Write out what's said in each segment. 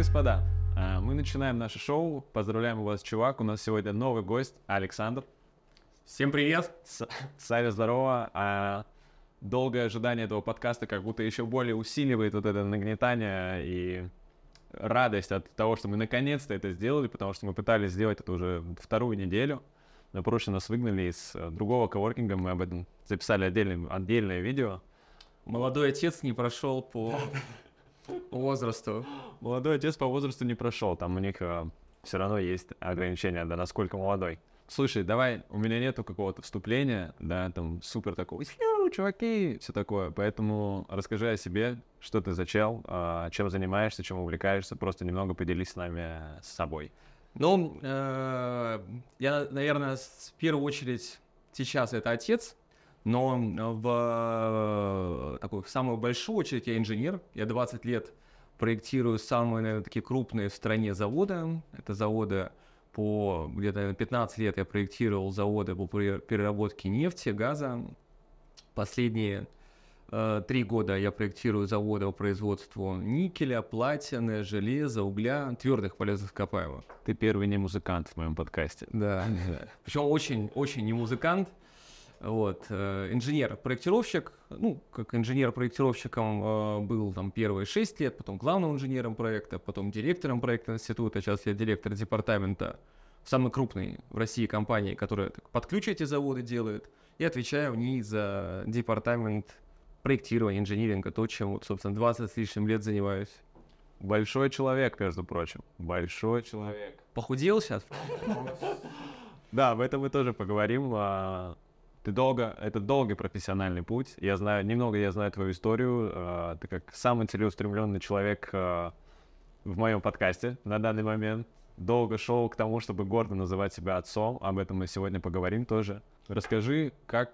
господа. А, Мы начинаем наше шоу. Поздравляем вас, чувак. У нас сегодня новый гость, Александр. Всем привет! С- Саня, здорово. А, Долгое ожидание этого подкаста как будто еще более усиливает вот это нагнетание и радость от того, что мы наконец-то это сделали, потому что мы пытались сделать это уже вторую неделю. На прошлой нас выгнали из э, другого коворкинга, мы об этом записали отдельное, отдельное видео. Молодой отец не прошел по возрасту. Молодой отец по возрасту не прошел, там у них все равно есть ограничения, да, насколько молодой. Слушай, давай, у меня нету какого-то вступления, да, там супер такого, «Фью, чуваки, все такое, поэтому расскажи о себе, что ты за чел, а, чем занимаешься, чем увлекаешься, просто немного поделись с нами с собой. Ну, э, я, наверное, в первую очередь сейчас это отец, но в, э, такую, в самую большую очередь я инженер. Я 20 лет проектирую самые, наверное, такие крупные в стране заводы. Это заводы по где-то наверное, 15 лет я проектировал заводы по пере- переработке нефти, газа. Последние э, три года я проектирую заводы по производству никеля, платины, железа, угля, твердых полезных ископаемых. Ты первый не музыкант в моем подкасте. Да. Причем очень-очень не музыкант. Вот, э, инженер-проектировщик, ну, как инженер-проектировщиком э, был там первые шесть лет, потом главным инженером проекта, потом директором проекта института, сейчас я директор департамента самой крупной в России компании, которая так, под ключ эти заводы делает, и отвечаю в ней за департамент проектирования, инжиниринга, то, чем, вот, собственно, 20 с лишним лет занимаюсь. Большой человек, между прочим. Большой человек. Похудел сейчас? Да, об этом мы тоже поговорим. Ты долго, это долгий профессиональный путь. Я знаю, немного я знаю твою историю. а, Ты как самый целеустремленный человек а, в моем подкасте на данный момент. Долго шел к тому, чтобы гордо называть себя отцом. Об этом мы сегодня поговорим тоже. Расскажи, как,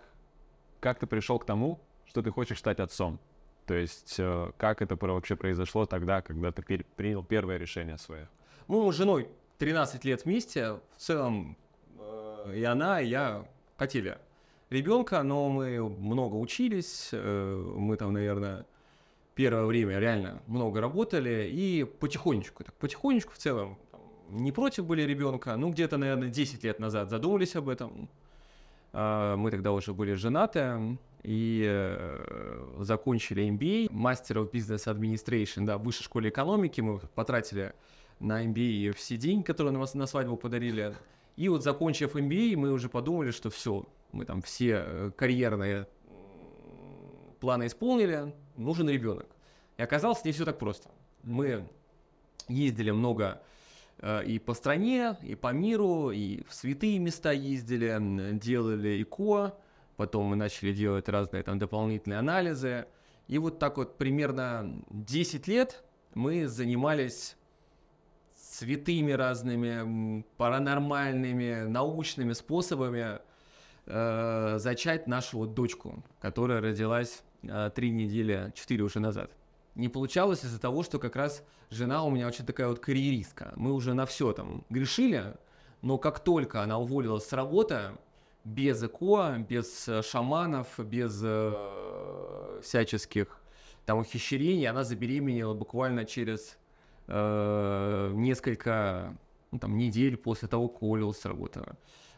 как ты пришел к тому, что ты хочешь стать отцом? То есть, э, как это вообще произошло тогда, когда ты принял первое решение свое? Мы с женой 13 лет вместе. В целом э, и она, и я хотели ребенка, но мы много учились. э, мы там, наверное, первое время реально много работали. И потихонечку, так потихонечку в целом не против были ребенка. Ну, где-то, наверное, 10 лет назад задумались об этом. А, Мы тогда уже были женаты и э, закончили MBA, Master of Business Administration, да, в высшей школе экономики. Мы потратили на MBA все деньги, которые на, вас- на свадьбу подарили. И вот закончив MBA, мы уже подумали, что все, мы там все э, карьерные планы исполнили, нужен ребенок. И оказалось, не все так просто. Мы ездили много э, и по стране, и по миру, и в святые места ездили, делали ИКО, потом мы начали делать разные там дополнительные анализы. И вот так вот примерно 10 лет мы занимались святыми разными, паранормальными, научными способами э, зачать нашу вот дочку, которая родилась э, три недели, четыре уже назад. Не получалось из-за того, что как раз жена у меня очень такая вот карьеристка. Мы уже на все там грешили, но как только она уволилась с работы, без ЭКО, без э, шаманов, без э, всяческих там ухищрений, она забеременела буквально через э, несколько ну, там, недель после того, как уволилась с работы.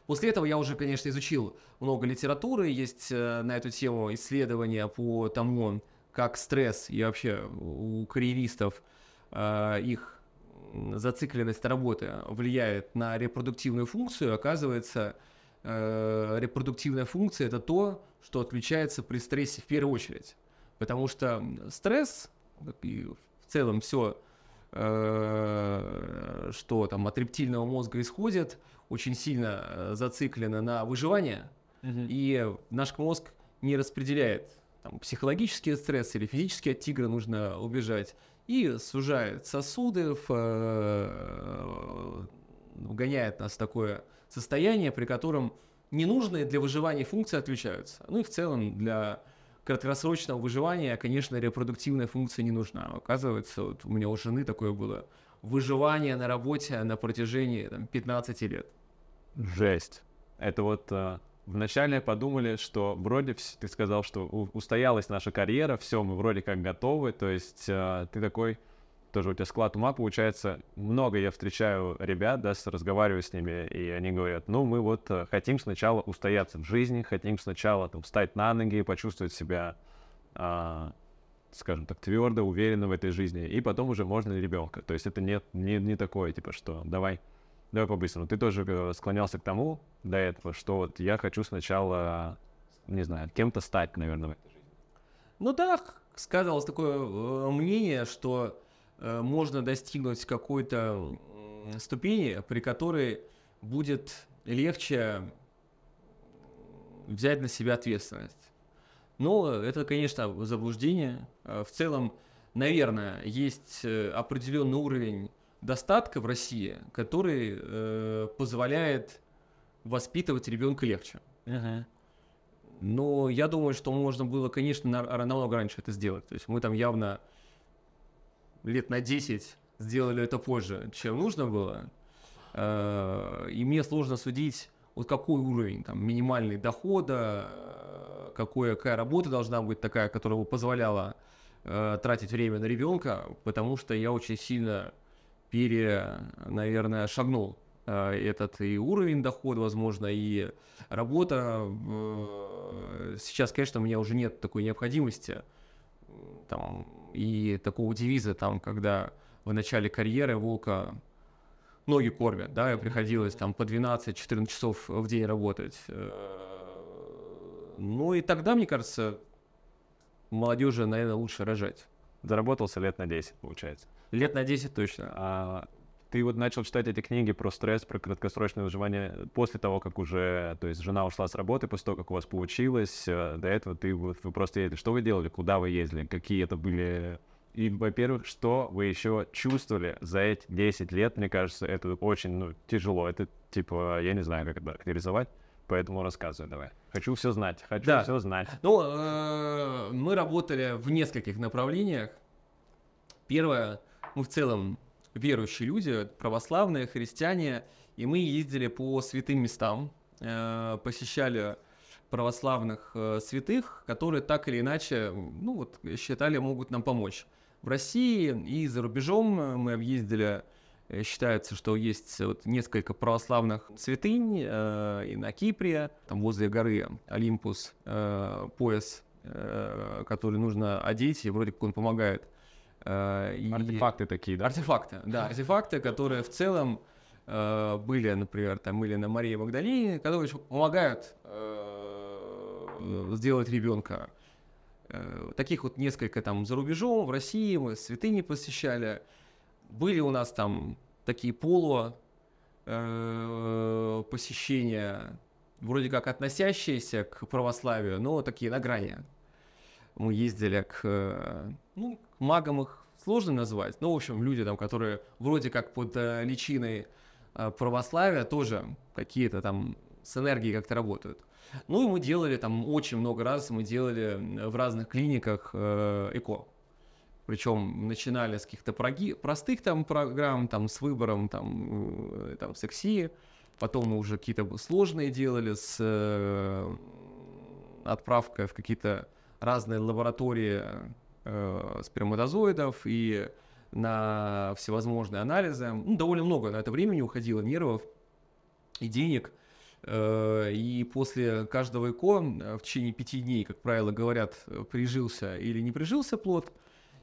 После этого я уже, конечно, изучил много литературы, есть э, на эту тему исследования по тому, как стресс и вообще у карьеристов э, их зацикленность работы влияет на репродуктивную функцию. Оказывается, э, репродуктивная функция это то, что отключается при стрессе в первую очередь. Потому что стресс и в целом все, что там от рептильного мозга исходит, очень сильно э, зациклено на выживание, и наш мозг не распределяет там, психологический стресс или физически от тигра нужно убежать, и сужает сосуды, в, э, вгоняет нас в такое состояние, при котором ненужные для выживания функции отключаются. Ну и в целом для краткосрочного выживания, конечно, репродуктивная функция не нужна. Оказывается, вот у меня у жены такое было выживания на работе на протяжении там, 15 лет. Жесть. Это вот э, вначале подумали, что вроде ты сказал, что устоялась наша карьера, все, мы вроде как готовы, то есть э, ты такой, тоже у тебя склад ума получается, много я встречаю ребят, да, разговариваю с ними, и они говорят, ну, мы вот э, хотим сначала устояться в жизни, хотим сначала там встать на ноги, почувствовать себя, а, скажем так, твердо, уверенно в этой жизни, и потом уже можно ребенка. То есть это не, не, не такое, типа, что давай Давай по-быстрому. Ты тоже э, склонялся к тому до этого, что вот я хочу сначала, не знаю, кем-то стать, наверное, в этой жизни. Ну да, сказалось такое э, мнение, что можно достигнуть какой-то ступени, при которой будет легче взять на себя ответственность. Но это, конечно, заблуждение. Э, В целом, наверное, есть э, определенный уровень достатка в России, который э, позволяет воспитывать ребенка легче. Но я думаю, что можно было, конечно, на- намного раньше это сделать. То есть мы там явно лет на 10 сделали это позже, чем нужно было. Э, И мне сложно судить, вот какой уровень там минимальный дохода, э, какое, какая работа должна быть такая, которая бы позволяла э, тратить время на ребенка, потому что я очень сильно пере, наверное, шагнул этот и уровень дохода, возможно, и работа. Сейчас, конечно, у меня уже нет такой необходимости там, и такого девиза, там, когда в начале карьеры волка ноги кормят, да, и приходилось там по 12-14 часов в день работать. Ну и тогда, мне кажется, молодежи, наверное, лучше рожать. Заработался лет на 10, получается. Лет на 10 точно. А ты вот начал читать эти книги про стресс, про краткосрочное выживание после того, как уже, то есть жена ушла с работы, после того, как у вас получилось, э, до этого ты вот вы просто ездили. Что вы делали, куда вы ездили, какие это были... И, во-первых, что вы еще чувствовали за эти 10 лет, мне кажется, это очень ну, тяжело. Это типа, я не знаю, как это характеризовать, поэтому рассказывай давай. Хочу все знать, хочу Да. все знать. Ну, э, мы работали в нескольких направлениях. Первое, мы в целом верующие люди, православные, христиане, и мы ездили по святым местам, э, посещали православных э, святых, которые так или иначе, ну вот, считали, могут нам помочь. В России и за рубежом мы объездили, э, считается, что есть вот несколько православных святынь э, и на Кипре, там возле горы Олимпус, э, пояс, э, который нужно одеть, и вроде как он помогает. Э, и- Артефакты такие, да? Артефакты, да, артефакты, которые в целом э, были, например, там или на Марии Магдалине, которые помогают э, сделать ребенка. Э, таких вот несколько там за рубежом, в России мы святыни посещали. Были у нас там такие полу э, посещения, вроде как относящиеся к православию, но такие на грани. Мы ездили к, э, ну, к магам их сложно назвать, но, в общем, люди там, которые вроде как под э, личиной э, православия тоже какие-то там с энергией как-то работают. Ну и мы делали там очень много раз, мы делали в разных клиниках э, ЭКО. Причем начинали с каких-то проги- простых там программ, там с выбором там, э, там секси, потом мы уже какие-то сложные делали с э, отправкой в какие-то разные лаборатории э, сперматозоидов и на всевозможные анализы. Ну, довольно много на это времени уходило, нервов и денег. Э, И после каждого ЭКО э, в течение пяти дней, как правило, говорят, э, прижился или не прижился плод,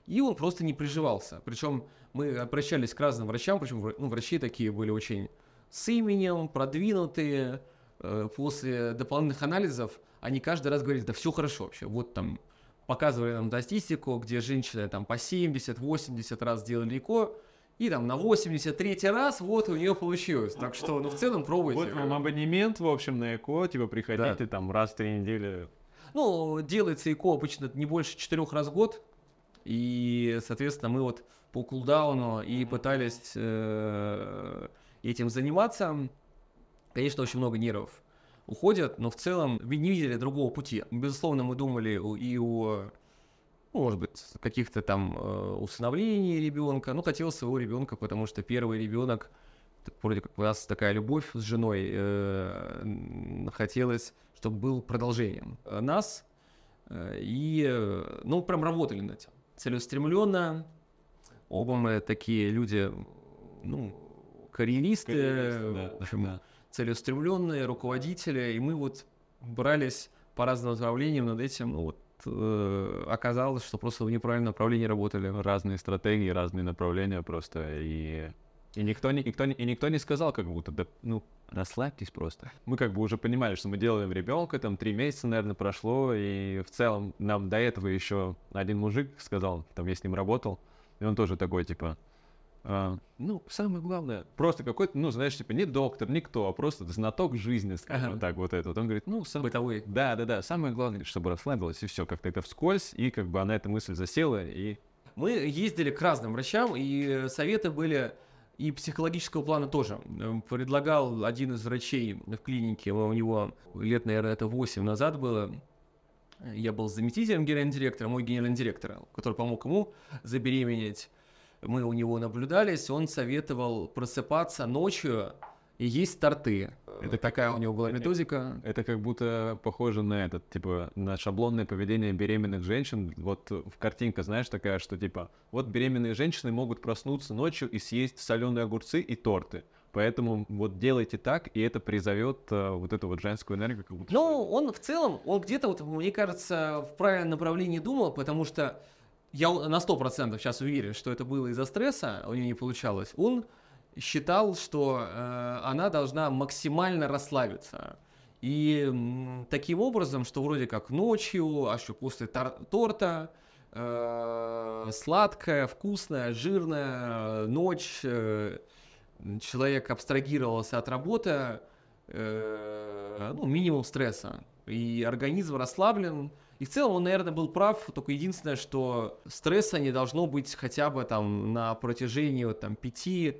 и он просто не приживался. Причем мы обращались к разным врачам, причем ну, врачи такие были очень с именем, продвинутые. Э, После дополнительных анализов они каждый раз говорили, да все хорошо вообще. Вот там показывали нам статистику, где женщины там по 70-80 раз делали ЭКО, и там на 83 раз вот у нее получилось. Так что, ну, в целом пробуйте. Вот вам абонемент, в общем, на ЭКО, типа приходите там раз в три недели. Ну, делается ЭКО обычно не больше четырех раз в год. И, соответственно, мы вот по кулдауну и пытались э, этим заниматься. Конечно, очень много нервов уходят, но в целом мы не видели другого пути. Безусловно, мы думали и о ну, может быть, каких-то там э, усыновлений ребенка. Ну, хотел своего ребенка, потому что первый ребенок, вроде как у нас такая любовь с женой, э, хотелось, чтобы был продолжением нас. Э, и, э, ну, прям работали над этим. Целеустремленно. Оба мы такие люди, ну, карьеристы, Карьеристы, да, в общем, да. Целеустремленные руководители, и мы вот брались по разным направлениям над этим. Ну, вот э, оказалось, что просто в неправильном направлении работали. Разные стратегии, разные направления просто. И, и, никто, не, никто, и никто не сказал, как будто, да, ну, расслабьтесь просто. Мы как бы уже понимали, что мы делаем ребенка, там три месяца, наверное, прошло, и в целом нам до этого еще один мужик сказал, там я с ним работал, и он тоже такой, типа, а, ну, самое главное, просто какой-то, ну, знаешь, типа, не доктор, никто, а просто знаток жизни, скажем Ага. так, вот это. Вот он говорит, ну, сам... Бытовой. да, да, да, самое главное, чтобы расслабилась, и все, как-то это вскользь, и как бы она эта мысль засела, и Мы ездили к разным врачам, и э, советы были и психологического плана тоже. Э, Предлагал один из врачей в клинике, у него лет, наверное, это 8 назад было. Я был заместителем генерального директора, мой генеральный директор, который помог ему забеременеть. Мы у него наблюдались, он советовал просыпаться ночью и есть торты. Это такая у него была методика. Это как будто похоже на этот, типа, на шаблонное поведение беременных женщин. Вот э, в картинка, знаешь, такая, что типа, вот беременные женщины могут проснуться ночью и съесть соленые огурцы и торты. Поэтому вот делайте так, и это призовет э, вот эту вот женскую энергию, как будто. Ну, он в целом, он где-то, вот, мне кажется, в правильном направлении думал, потому что я на 100% сейчас уверен, что это было из-за стресса, у нее не получалось. Он считал, что э, она должна максимально расслабиться. И м, таким образом, что вроде как ночью, а еще после тор- торта, э, сладкая, вкусная, жирная э, ночь, э, человек абстрагировался от работы, э, ну, минимум стресса. И организм расслаблен. И в целом он, наверное, был прав, только единственное, что стресса не должно быть хотя бы там на протяжении вот, там, 5-7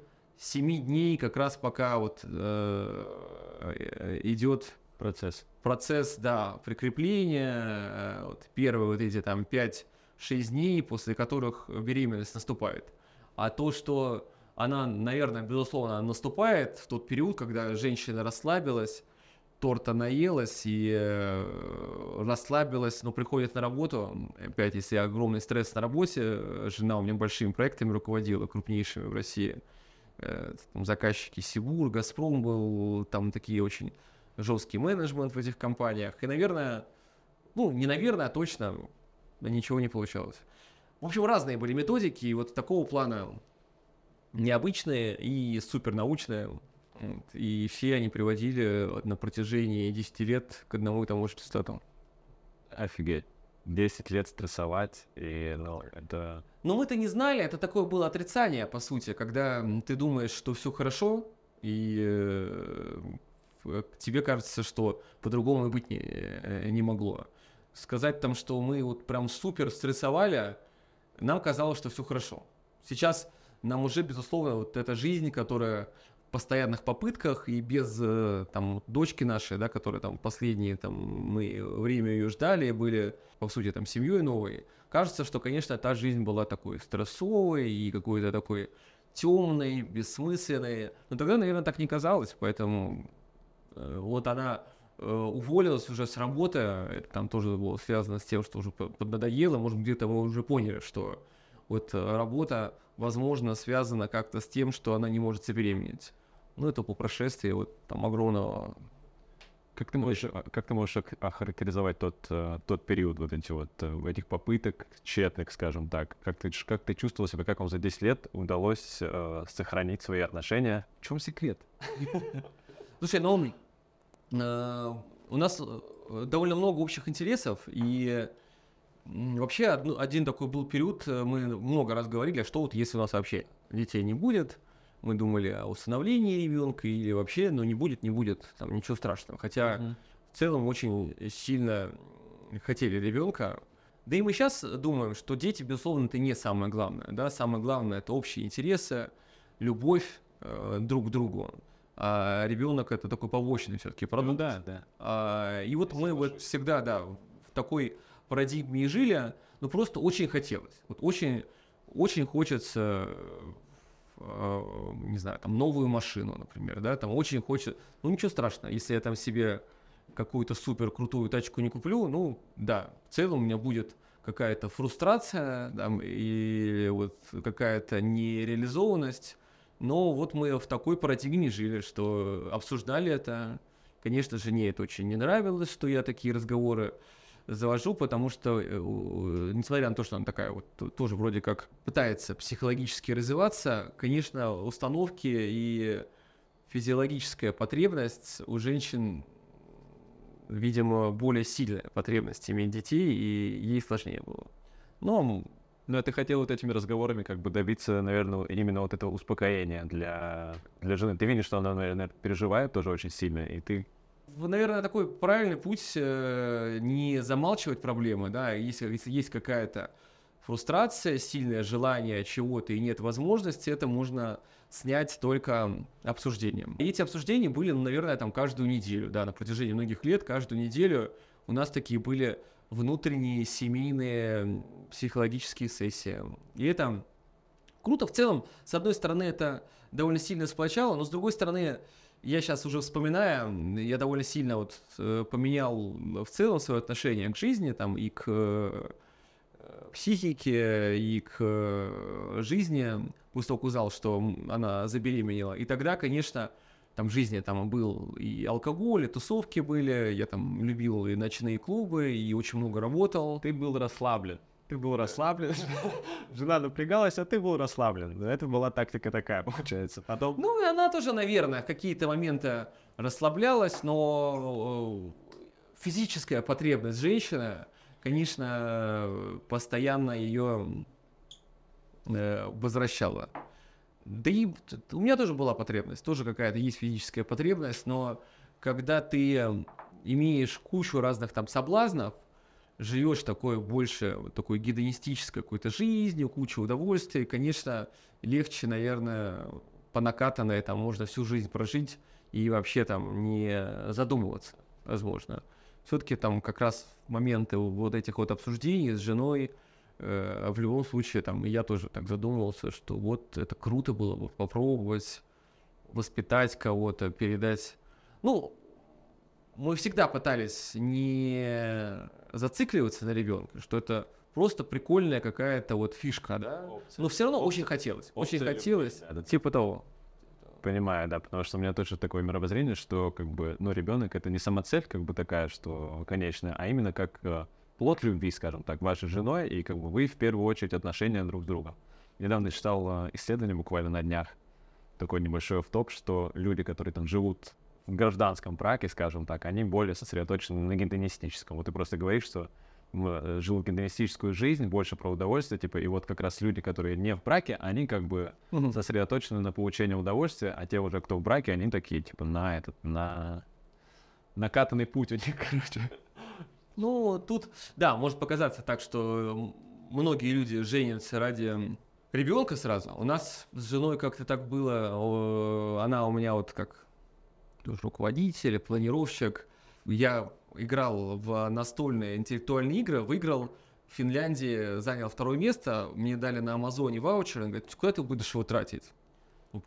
дней, как раз пока вот э, э, идет процесс. процесс, да, прикрепления, э, вот первые вот эти там 5-6 дней, после которых беременность наступает. А то, что она, наверное, безусловно, наступает в тот период, когда женщина расслабилась, торта наелась и э, расслабилась, но приходит на работу, опять, если огромный стресс на работе, э, жена у меня большими проектами руководила, крупнейшими в России, Э, там заказчики Сибур, Газпром был, там такие очень жесткий менеджмент в этих компаниях. И, наверное, ну, не наверное, а точно ничего не получалось. В общем, разные были методики, и вот такого плана необычные и супернаучные. И все они приводили на протяжении 10 лет к одному и тому же результату. Офигеть. 10 лет стрессовать, и, ну, это... Но мы-то не знали, это такое было отрицание, по сути, когда ты думаешь, что все хорошо, и э, тебе кажется, что по-другому быть не, э, не могло. Сказать там, что мы вот прям супер стрессовали, нам казалось, что все хорошо. Сейчас нам уже, безусловно, вот эта жизнь, которая постоянных попытках и без э, там дочки нашей, да, которая там последние там мы время ее ждали, были по сути там семьей новой, кажется, что, конечно, та жизнь была такой стрессовой и какой-то такой темной, бессмысленной. Но тогда, наверное, так не казалось, поэтому э, вот она э, уволилась уже с работы, это там тоже было связано с тем, что уже по- поднадоело, может, где-то мы уже поняли, что вот работа, возможно, связана как-то с тем, что она не может забеременеть. Ну, это по прошествии вот там огромного... Как ты можешь, а, как ты можешь охарактеризовать тот, э, тот период вот эти вот э, этих попыток тщетных, скажем так? Как ты, как ты чувствовал себя, как вам за 10 лет удалось э, сохранить свои отношения? В чем секрет? Слушай, ну, э, у нас довольно много общих интересов, и вообще один такой был период, мы много раз говорили, что вот если у нас вообще детей не будет, мы думали о усыновлении ребенка или вообще, ну не будет, не будет, там ничего страшного. Хотя в целом очень сильно хотели ребенка. Да и мы сейчас думаем, что дети, безусловно, это не самое главное. Да? Самое главное это общие интересы, любовь э, друг к другу. А ребенок это такой побочный все-таки продукт. Ну да, да. А, и вот мы вот всегда, да, в такой парадигме и жили, но просто очень хотелось. Вот очень, очень хочется не знаю, там новую машину, например, да, там очень хочется, ну ничего страшного, если я там себе какую-то супер крутую тачку не куплю, ну да, в целом у меня будет какая-то фрустрация там, и вот какая-то нереализованность, но вот мы в такой парадигме жили, что обсуждали это. Конечно же, мне это очень не нравилось, что я такие разговоры завожу, потому что, э, несмотря на то, что она такая вот тоже вроде как пытается психологически развиваться, конечно, установки и физиологическая потребность у женщин, видимо, более сильная потребность иметь детей, и ей сложнее было. Но но ты хотел вот этими разговорами как бы добиться, наверное, именно вот этого успокоения для, для жены. Ты видишь, что она, наверное, переживает тоже очень сильно, и ты наверное, такой правильный путь э, не замалчивать проблемы, да, если, если есть какая-то фрустрация, сильное желание чего-то и нет возможности, это можно снять только обсуждением. И эти обсуждения были, ну, наверное, там каждую неделю, да, на протяжении многих лет, каждую неделю у нас такие были внутренние семейные психологические сессии. И это круто. В целом, с одной стороны, это довольно сильно сплочало, но с другой стороны, я сейчас уже вспоминаю, я довольно сильно вот э, поменял в целом свое отношение к жизни, там, и к э, психике, и к э, жизни, после того, узнал, что она забеременела. И тогда, конечно, там в жизни там был и алкоголь, и тусовки были, я там любил и ночные клубы, и очень много работал. Ты был расслаблен. Ты был расслаблен, жена напрягалась, а ты был расслаблен. Это была тактика такая, получается. Потом... Ну, и она тоже, наверное, в какие-то моменты расслаблялась, но э, физическая потребность женщины, конечно, постоянно ее э, возвращала. Да и у меня тоже была потребность, тоже какая-то есть физическая потребность, но когда ты имеешь кучу разных там соблазнов, живешь такой больше такой гедонистической какой-то жизнью, кучу удовольствий, конечно, легче, наверное, по накатанной там можно всю жизнь прожить и вообще там не задумываться, возможно. Все-таки там как раз моменты вот этих вот обсуждений с женой, э, в любом случае там я тоже так задумывался, что вот это круто было бы попробовать воспитать кого-то, передать. Ну, мы всегда пытались не зацикливаться на ребенка, что это просто прикольная какая-то вот фишка, да? Опция. Но все равно Опция. очень хотелось, Опция очень хотелось, да, типа того. Понимаю, да, потому что у меня тоже такое мировоззрение, что как бы, ну, ребенок это не самоцель как бы такая, что конечная, а именно как э, плод любви, скажем так, вашей женой, и как бы вы в первую очередь отношения друг с другом. Недавно читал э, исследование буквально на днях, такой небольшой в топ, что люди, которые там живут в гражданском браке, скажем так, они более сосредоточены на гедонистическом. Вот ты просто говоришь, что э, жил гедонистическую жизнь, больше про удовольствие, типа, и вот как раз люди, которые не в браке, они как бы mm-hmm. сосредоточены на получении удовольствия, а те уже, кто в браке, они такие, типа, на этот, на накатанный путь у них, короче. Ну, тут, да, может показаться так, что многие люди женятся ради ребенка сразу. У нас с женой как-то так было, она у меня вот как руководитель, планировщик. Я играл в настольные интеллектуальные игры, выиграл в Финляндии, занял второе место, мне дали на Амазоне ваучер, он говорит, куда ты будешь его тратить? Ну,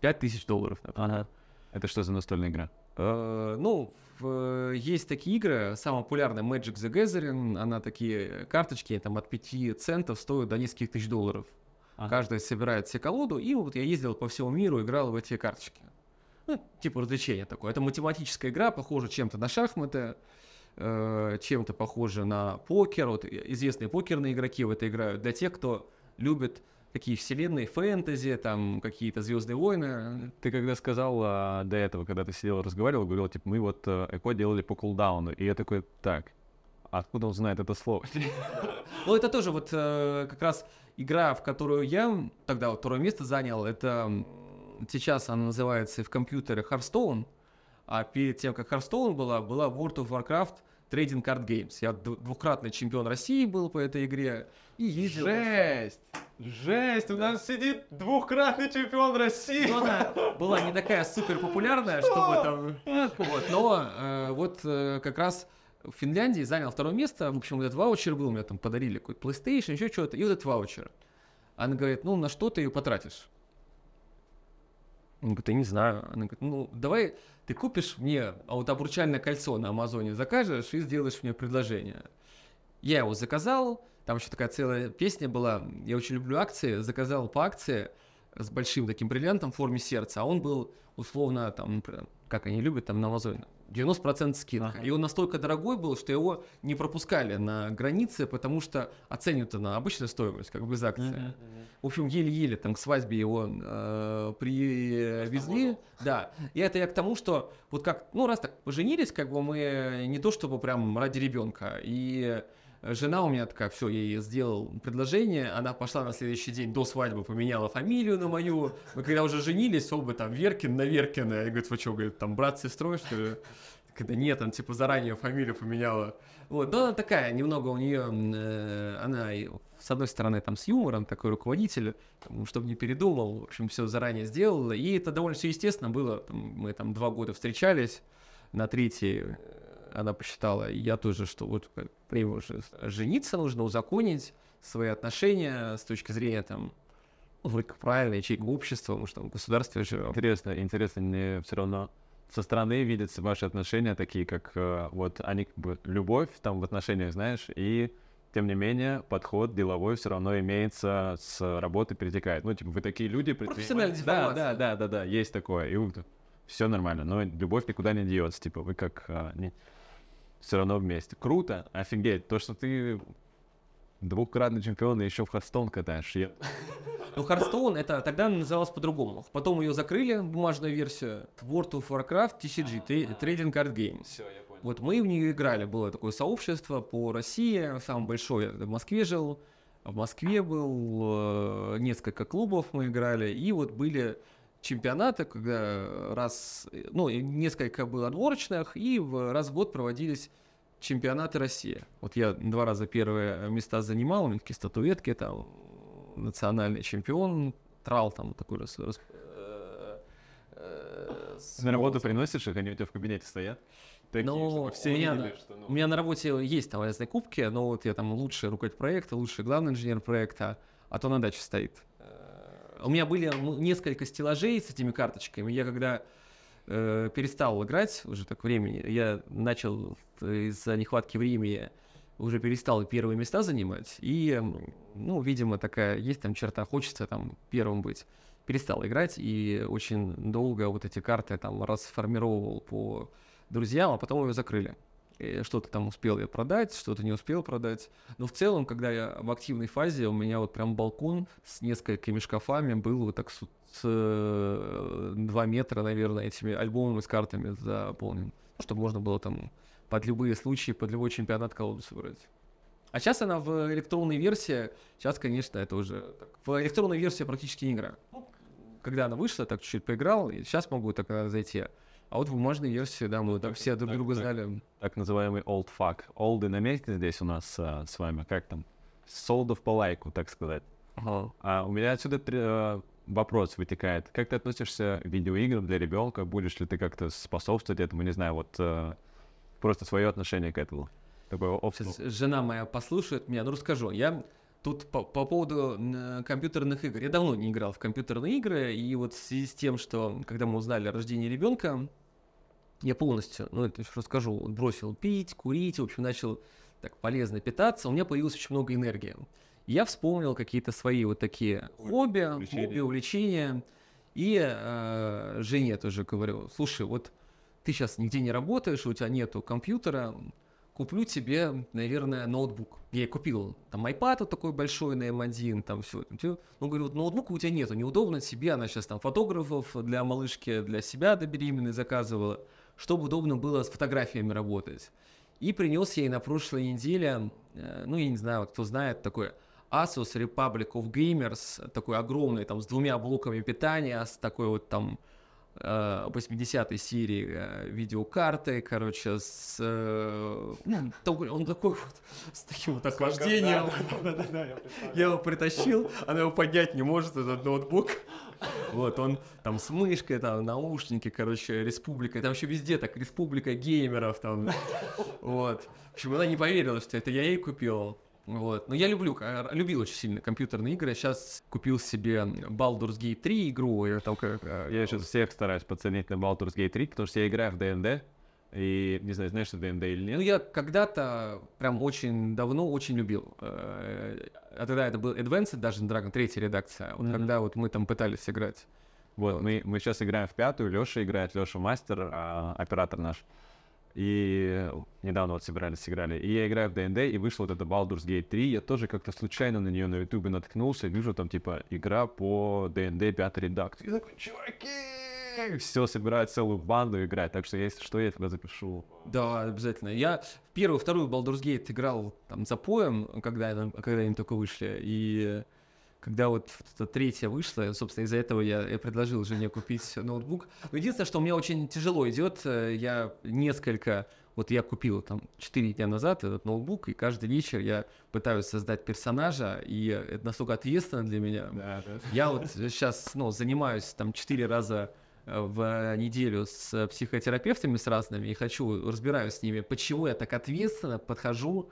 5 тысяч долларов. Ага. Это что за настольная игра? Uh, ну, в, есть такие игры, самая популярная Magic the Gathering, она такие карточки там от 5 центов стоят до нескольких тысяч долларов. Ага. Каждый собирает себе колоду, и вот я ездил по всему миру, играл в эти карточки ну, типа развлечения такое. Это математическая игра, похожа чем-то на шахматы, э, чем-то похожа на покер. Вот известные покерные игроки в это играют. Для тех, кто любит такие вселенные, фэнтези, там какие-то Звездные войны. Ты когда сказал а, до этого, когда ты сидел разговаривал, говорил, типа, мы вот э, эко делали по кулдауну, и я такой, так, откуда он знает это слово? Ну, это тоже вот э, как раз игра, в которую я тогда второе место занял, это сейчас она называется в компьютере Hearthstone, а перед тем, как Hearthstone была, была World of Warcraft Trading Card Games. Я двукратный чемпион России был по этой игре. И ездил... Жесть! Жесть! У нас сидит двухкратный чемпион России! Но она была не такая супер популярная, чтобы там... Вот, но э, вот э, как раз в Финляндии занял второе место. В общем, вот этот ваучер был, мне там подарили какой-то PlayStation, еще что-то, и вот этот ваучер. Она говорит, ну, на что ты ее потратишь? Он говорит, я не знаю. Она говорит, ну, давай ты купишь мне вот обручальное кольцо на Амазоне, закажешь и сделаешь мне предложение. Я его заказал, там еще такая целая песня была, я очень люблю акции, заказал по акции с большим таким бриллиантом в форме сердца, а он был условно там, как они любят там на Амазоне, 90% скидка. Ага. И он настолько дорогой был, что его не пропускали на границе, потому что оценивают на обычную стоимость, как бы без акции. Uh-huh, В общем, еле-еле там к свадьбе его э, привезли. Да. И это я к тому, что вот как, ну, раз так поженились, как бы мы не то чтобы прям ради ребенка. И Жена у меня такая, все, я ей сделал предложение, она пошла на следующий день до свадьбы, поменяла фамилию на мою. Мы когда уже женились, оба там Веркин на Веркина. Я говорю, вы что, говорит, там брат с сестрой, что ли? Когда нет, она типа заранее фамилию поменяла. Вот, но она такая, немного у нее, э, она с одной стороны там с юмором, такой руководитель, там, чтобы не передумал, в общем, все заранее сделала. И это довольно все естественно было. Там, мы там два года встречались, на третий она посчитала, и я тоже, что вот время уже жениться нужно, узаконить свои отношения с точки зрения там ну, вроде как правильно, ячейка общества, потому что там в государстве живем. Интересно, интересно, мне все равно со стороны видятся ваши отношения такие, как э, вот они как бы любовь там в отношениях, знаешь, и тем не менее подход деловой все равно имеется с работы перетекает. Ну, типа, вы такие люди, предприниматели. Да, да, да, да, да, есть такое. И все нормально, но любовь никуда не деется. Типа, вы как а, не, все равно вместе. Круто, офигеть. То, что ты двукратный чемпион и еще в Hearthstone катаешь. Я... Ну, Hearthstone это тогда называлось по-другому. Потом ее закрыли, бумажную версию. World of Warcraft TCG, Trading Card Game. Все, я понял. Вот мы в нее играли. Было такое сообщество по России, самое большое. в Москве жил. В Москве был э, несколько клубов мы играли. И вот были чемпионаты, когда раз, ну, несколько было отборочных, и в раз в год проводились чемпионаты России. Вот я два раза первые места занимал, у меня такие статуэтки, там, национальный чемпион, трал там такой раз... раз э, э, на работу приносишь их, они у тебя в кабинете стоят? Такие, ну, все у, меня, видели, что, ну... у меня на работе есть там разные кубки, но вот я там лучший руководитель проекта, лучший главный инженер проекта, а то на даче стоит. У меня были несколько стеллажей с этими карточками. Я когда э, перестал играть уже так времени, я начал из-за нехватки времени уже перестал первые места занимать. И, ну, видимо, такая есть там черта, хочется там первым быть. Перестал играть и очень долго вот эти карты там расформировал по друзьям, а потом ее закрыли что-то там успел я продать, что-то не успел продать. Но в целом, когда я в активной фазе, у меня вот прям балкон с несколькими шкафами был вот так с, с 2 э, метра, наверное, этими альбомами с картами заполнен. Чтобы можно было там под любые случаи, под любой чемпионат колоду собрать. А сейчас она в электронной версии, сейчас, конечно, это уже... Так, в электронной версии практически не играю. Ну, когда она вышла, так чуть-чуть поиграл, и сейчас могу так зайти. А вот бумажной версии, да, мы так, все друг так, друга так, знали. Так называемый old fuck. Олды на месте здесь у нас а, с вами. Как там? Солдов по лайку, так сказать. Ага. А у меня отсюда а, вопрос вытекает. Как ты относишься к видеоиграм для ребенка? Будешь ли ты как-то способствовать этому? Не знаю, вот а, просто свое отношение к этому. Такое общество. Жена моя послушает меня, ну расскажу. Я Тут по, по поводу компьютерных игр. Я давно не играл в компьютерные игры, и вот в связи с тем, что когда мы узнали о рождении ребенка, я полностью, ну это еще расскажу, бросил пить, курить, в общем, начал так полезно питаться, у меня появилось очень много энергии. Я вспомнил какие-то свои вот такие хобби, увлечения. хобби, увлечения. И э, Жене тоже говорю, слушай, вот ты сейчас нигде не работаешь, у тебя нету компьютера, куплю тебе, наверное, ноутбук. Я купил там iPad вот такой большой на M1, там все. Ну, говорю, вот ноутбука у тебя нету, неудобно себе, она сейчас там фотографов для малышки, для себя до беременной заказывала чтобы удобно было с фотографиями работать. И принес ей на прошлой неделе, э, ну, я не знаю, кто знает, такой Asus Republic of Gamers, такой огромный, там, с двумя блоками питания, с такой вот там 80-й э, серии э, видеокарты, короче, с... Ну, он такой вот, с таким вот охлаждением. Я его притащил, она его поднять не может, этот ноутбук. Вот, он там с мышкой, там, наушники, короче, республика, там еще везде так, республика геймеров, там, вот. В общем, она не поверила, что это я ей купил. Вот. Но я люблю, любил очень сильно компьютерные игры. Сейчас купил себе Baldur's Gate 3 игру. Я, там, как, я сейчас всех стараюсь подценить на Baldur's Gate 3, потому что я играю в D&D. И не знаю, знаешь, что ДНД или нет? Ну, я когда-то, прям очень давно, очень любил. Э, а тогда это был Advanced Dungeons Dragon, третья редакция. Вот mm-hmm. когда вот мы там пытались играть. Вот, вот. Мы, мы сейчас играем в пятую, Леша играет, Леша мастер, а, оператор наш. И недавно вот собирались, сыграли. И я играю в D&D, и вышел вот это Baldur's Gate 3. Я тоже как-то случайно на нее на ютубе наткнулся, вижу там типа игра по D&D пятой редакции. И такой, чуваки, все, собирают целую банду играть, так что если что, я тебя запишу. Да, обязательно. Я в первую, вторую Baldur's Gate играл там за поем, когда, когда они только вышли, и когда вот эта третья вышла, собственно, из-за этого я, я предложил жене купить ноутбук. Но единственное, что меня очень тяжело идет, э, я несколько, вот я купил там 4 дня назад этот ноутбук, и каждый вечер я пытаюсь создать персонажа, и это настолько ответственно для меня. Да, да. Я вот сейчас, ну, занимаюсь там 4 раза в неделю с психотерапевтами с разными и хочу, разбираюсь с ними, почему я так ответственно подхожу.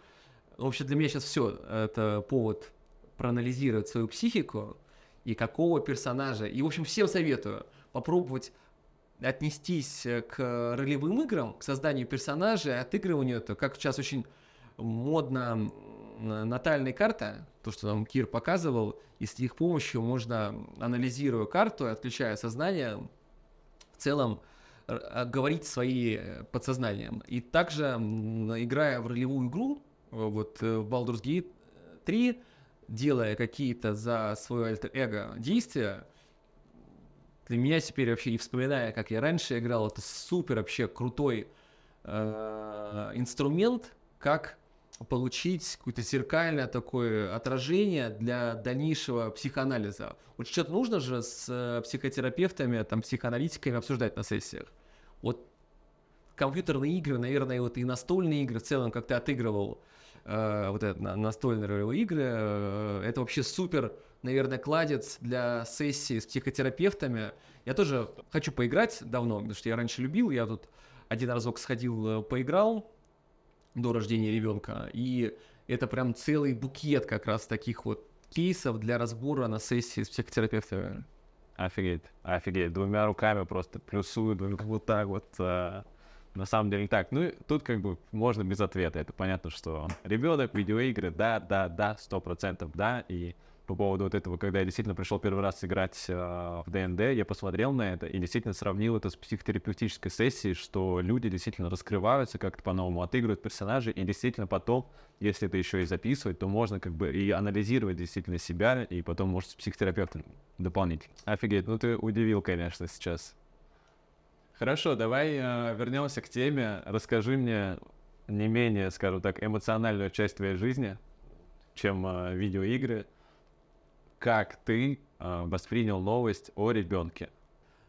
В общем, для меня сейчас все это повод проанализировать свою психику и какого персонажа. И, в общем, всем советую попробовать отнестись к ролевым играм, к созданию персонажей, отыгрыванию это, как сейчас очень модно натальная карта, то, что нам Кир показывал, и с их помощью можно, анализируя карту, отключая сознание, целом а, говорить свои э, подсознанием. И также, играя в ролевую игру, э, вот э, в Baldur's Gate 3, делая какие-то за свое эго действия, для меня теперь вообще, и вспоминая, как я раньше играл, это супер вообще крутой э, инструмент, как получить какое-то зеркальное такое отражение для дальнейшего психоанализа. Вот что-то нужно же с э, психотерапевтами, там, психоаналитиками обсуждать на сессиях. Вот компьютерные игры, наверное, вот и настольные игры в целом, как ты отыгрывал э, вот это настольные ролевые игры, э, это вообще супер, наверное, кладец для сессии с психотерапевтами. Я тоже хочу поиграть давно, потому что я раньше любил, я тут один разок сходил, э, поиграл, до рождения ребенка. И это прям целый букет как раз таких вот кейсов для разбора на сессии с психотерапевтом. Офигеть, офигеть. Двумя руками просто плюсую, вот так вот. А, на самом деле так. Ну, тут как бы можно без ответа. Это понятно, что ребенок, видеоигры, да, да, да, сто процентов, да. И по поводу вот этого, когда я действительно пришел первый раз играть э, в ДНД, я посмотрел на это и действительно сравнил это с психотерапевтической сессией, что люди действительно раскрываются, как-то по-новому отыгрывают персонажей, и действительно потом, если это еще и записывать, то можно как бы и анализировать действительно себя, и потом, может, с психотерапевтом дополнительно. Офигеть, ну ты удивил, конечно, сейчас. Хорошо, давай э, вернемся к теме. Расскажи мне не менее, скажем так, эмоциональную часть твоей жизни, чем э, видеоигры как ты э, воспринял новость о ребенке?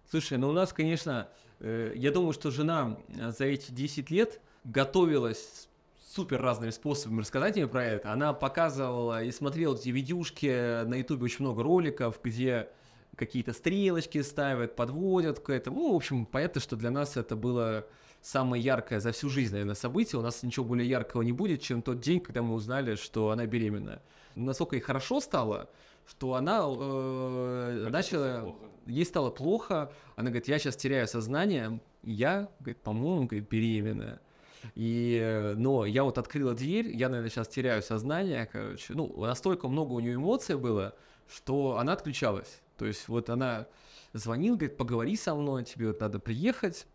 Слушай, ну у нас, конечно, э, я думаю, что жена э, за эти 10 лет готовилась супер разными способами рассказать мне про это. Она показывала и смотрела эти видюшки на ютубе очень много роликов, где какие-то стрелочки ставят, подводят к этому. Ну, в общем, понятно, что для нас это было самое яркое за всю жизнь, наверное, событие. У нас ничего более яркого не будет, чем тот день, когда мы узнали, что она беременна. Насколько ей хорошо стало, что она э, начала, ей стало плохо, она говорит, я сейчас теряю сознание, я, говорит, по-моему, говорит, беременная. И, но я вот открыла дверь, я, наверное, сейчас теряю сознание, короче, ну, настолько много у нее эмоций было, что она отключалась. То есть вот она звонила, говорит, поговори со мной, тебе вот надо приехать,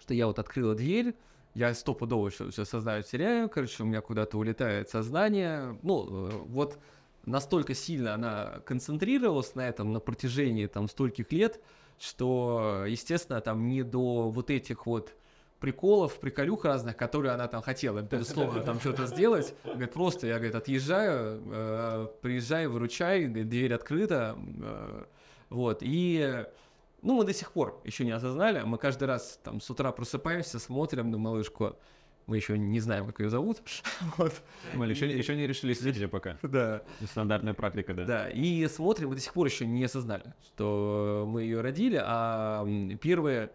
что я вот открыла дверь, я стопудово все сознание теряю, короче, у меня куда-то улетает сознание, ну, э, вот настолько сильно она концентрировалась на этом на протяжении там стольких лет, что, естественно, там не до вот этих вот приколов, приколюх разных, которые она там хотела, безусловно, там что-то сделать. Говорит, просто я, говорит, отъезжаю, э, приезжай, выручай, дверь открыта, э, вот, и, ну, мы до сих пор еще не осознали, мы каждый раз там с утра просыпаемся, смотрим на малышку, Мы еще не знаем, как ее зовут. Вот. Мы еще, еще не решили следить пока. Да. Стандартная практика, да. Да, и смотрим, мы до сих пор еще не осознали, что мы ее родили, а первые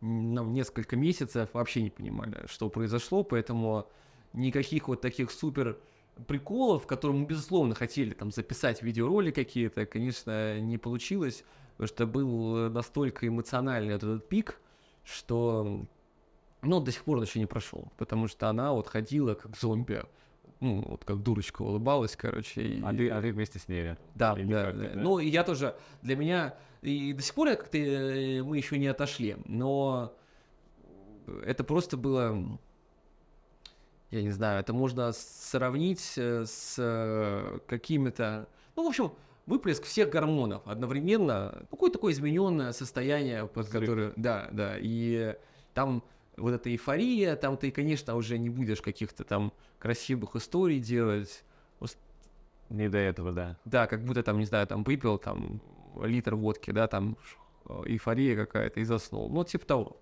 м, несколько месяцев вообще не понимали, что произошло, поэтому никаких вот таких супер приколов, которые мы, безусловно, хотели там записать видеороли какие-то, конечно, не получилось, потому что был настолько эмоциональный этот пик, что, ну, до сих пор он еще не прошел, потому что она вот ходила как зомби, ну, вот как дурочка улыбалась, короче. и- А ты, а ты вместе с ней, да? да, Или да, да. да? Ну, и я тоже, для меня, и до сих пор как-то, э, мы еще не отошли, но это просто было, я не знаю, это можно сравнить э, с э, какими-то, ну, в общем, выплеск всех гормонов одновременно, ну, какое-то такое измененное состояние, под которое, да, да, и там вот эта эйфория, там ты, конечно, уже не будешь каких-то там красивых историй делать, Не до этого, да. да, как будто там, не знаю, там выпил там литр водки, да, там ш- эйфория какая-то и заснул. Ну, типа того.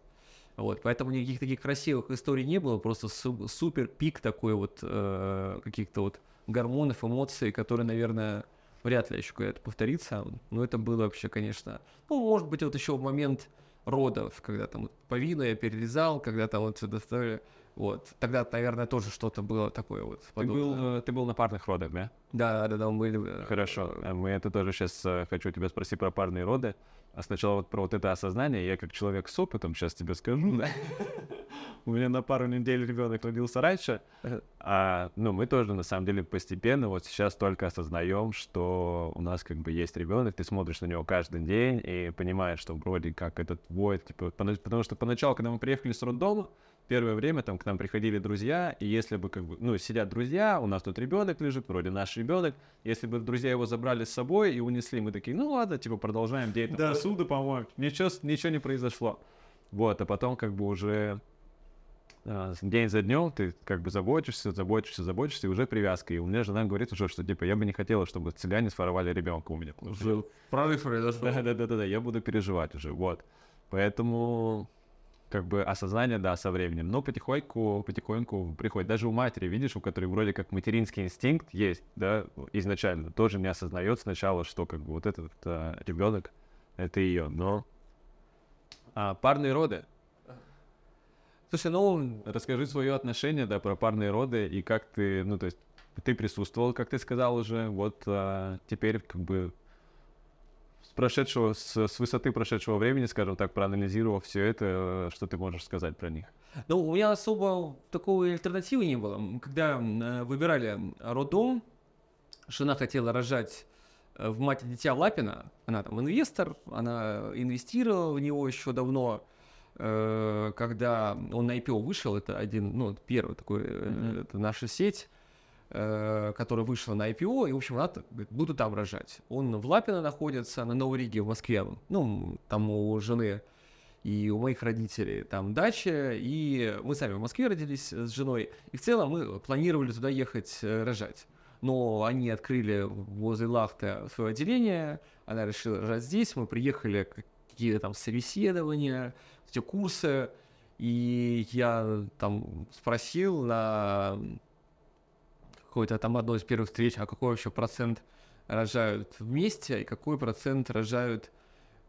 Вот, поэтому никаких таких красивых историй не было, просто су- супер пик такой вот э, каких-то вот гормонов, эмоций, которые, наверное, вряд ли еще когда-то повторится. Но это было вообще, конечно, ну, может быть, вот еще в момент родов, когда там вот повидло я перерезал, когда там вот все доставили. Вот, тогда, наверное, тоже что-то было такое вот. Ты был, э, ты был на парных родах, да? Да, да, да, мы были. э, Хорошо. А Мы это тоже сейчас хочу тебя спросить про парные роды. А сначала вот про вот это осознание. Я как человек с опытом сейчас тебе скажу. да. У меня на пару недель ребенок родился раньше. А, ну, мы тоже, на самом деле, постепенно вот сейчас только осознаем, что у нас как бы есть ребенок, ты смотришь на него каждый день и понимаешь, что вроде как это твой, типа, потому что поначалу, когда мы приехали с роддома, первое время там к нам приходили друзья, и если бы как бы, ну, сидят друзья, у нас тут ребенок лежит, вроде наш ребенок, если бы друзья его забрали с собой и унесли, мы такие, ну ладно, типа, продолжаем там Да. посуду, по-моему, ничего, ничего не произошло. Вот, а потом как бы уже а, день за днем ты как бы заботишься, заботишься, заботишься, и уже привязка. И у меня жена говорит уже, что типа я бы не хотела, чтобы селяне своровали ребенка у меня. Уже прорыв произошел. да, да, да, да, да, я буду переживать уже, вот. Поэтому, как бы, осознание, да, со временем. Но потихоньку, потихоньку приходит. Даже у матери, видишь, у которой вроде как материнский инстинкт есть, да, изначально, тоже не осознает сначала, что как бы вот этот ребенок, это ее. Но а, парные роды. Слушай, ну, Расскажи свое отношение, да, про парные роды и как ты, ну, то есть, ты присутствовал, как ты сказал уже, вот а, теперь как бы прошедшего, с, с высоты прошедшего времени, скажем так, проанализировав все это, что ты можешь сказать про них? ну, у меня особо такой альтернативы не было. Когда э, выбирали роддом, жена хотела рожать э, в мать и дитя Лапина. Она там инвестор, она инвестировала в него еще давно. Э, Когда он на IPO вышел, это один, ну, первый такой, Мгм. это наша сеть, которая вышла на IPO, и, в общем, она говорит, буду там рожать. Он в Лапино находится, на Новой Риге, в Москве. Ну, там у жены и у моих родителей там дача, и мы сами в Москве родились с женой, и в целом мы планировали туда ехать э, рожать. Но они открыли возле Лахта свое отделение, она решила рожать здесь, мы приехали, какие-то там собеседования, эти курсы, и я там спросил на какой-то там одной из первых встреч, а какой вообще процент рожают вместе, и какой процент рожают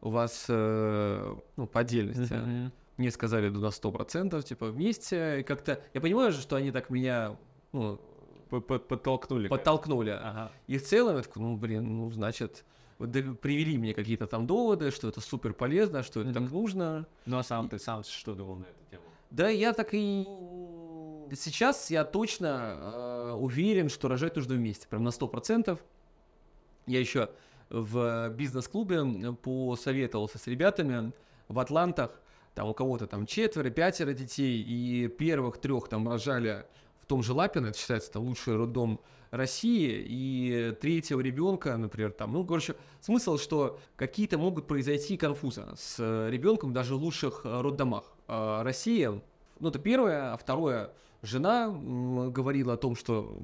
у вас э, ну, по отдельности. Мне сказали, на 100%, типа, вместе. И как-то... Я понимаю же, что они так меня ну, Подтолкнули. подтолкнули. Ага. И в целом я такой, ну, блин, ну, значит, вот привели мне какие-то там доводы, что это супер полезно, что это так Мгм. нужно. Ну, а сам ты сам что думал на эту тему? Да, я так и... Сейчас я точно э, уверен, что рожать нужно вместе, прям на 100%. Я еще в бизнес-клубе посоветовался с ребятами в Атлантах, там у кого-то там четверо, пятеро детей, и первых трех там рожали в том же Лапино, это считается там лучший роддом России, и третьего ребенка, например, там, ну, короче, смысл, что какие-то могут произойти конфузы с э, ребенком даже в лучших э, роддомах. А Россия, ну, это первое, а второе, жена говорила о том, что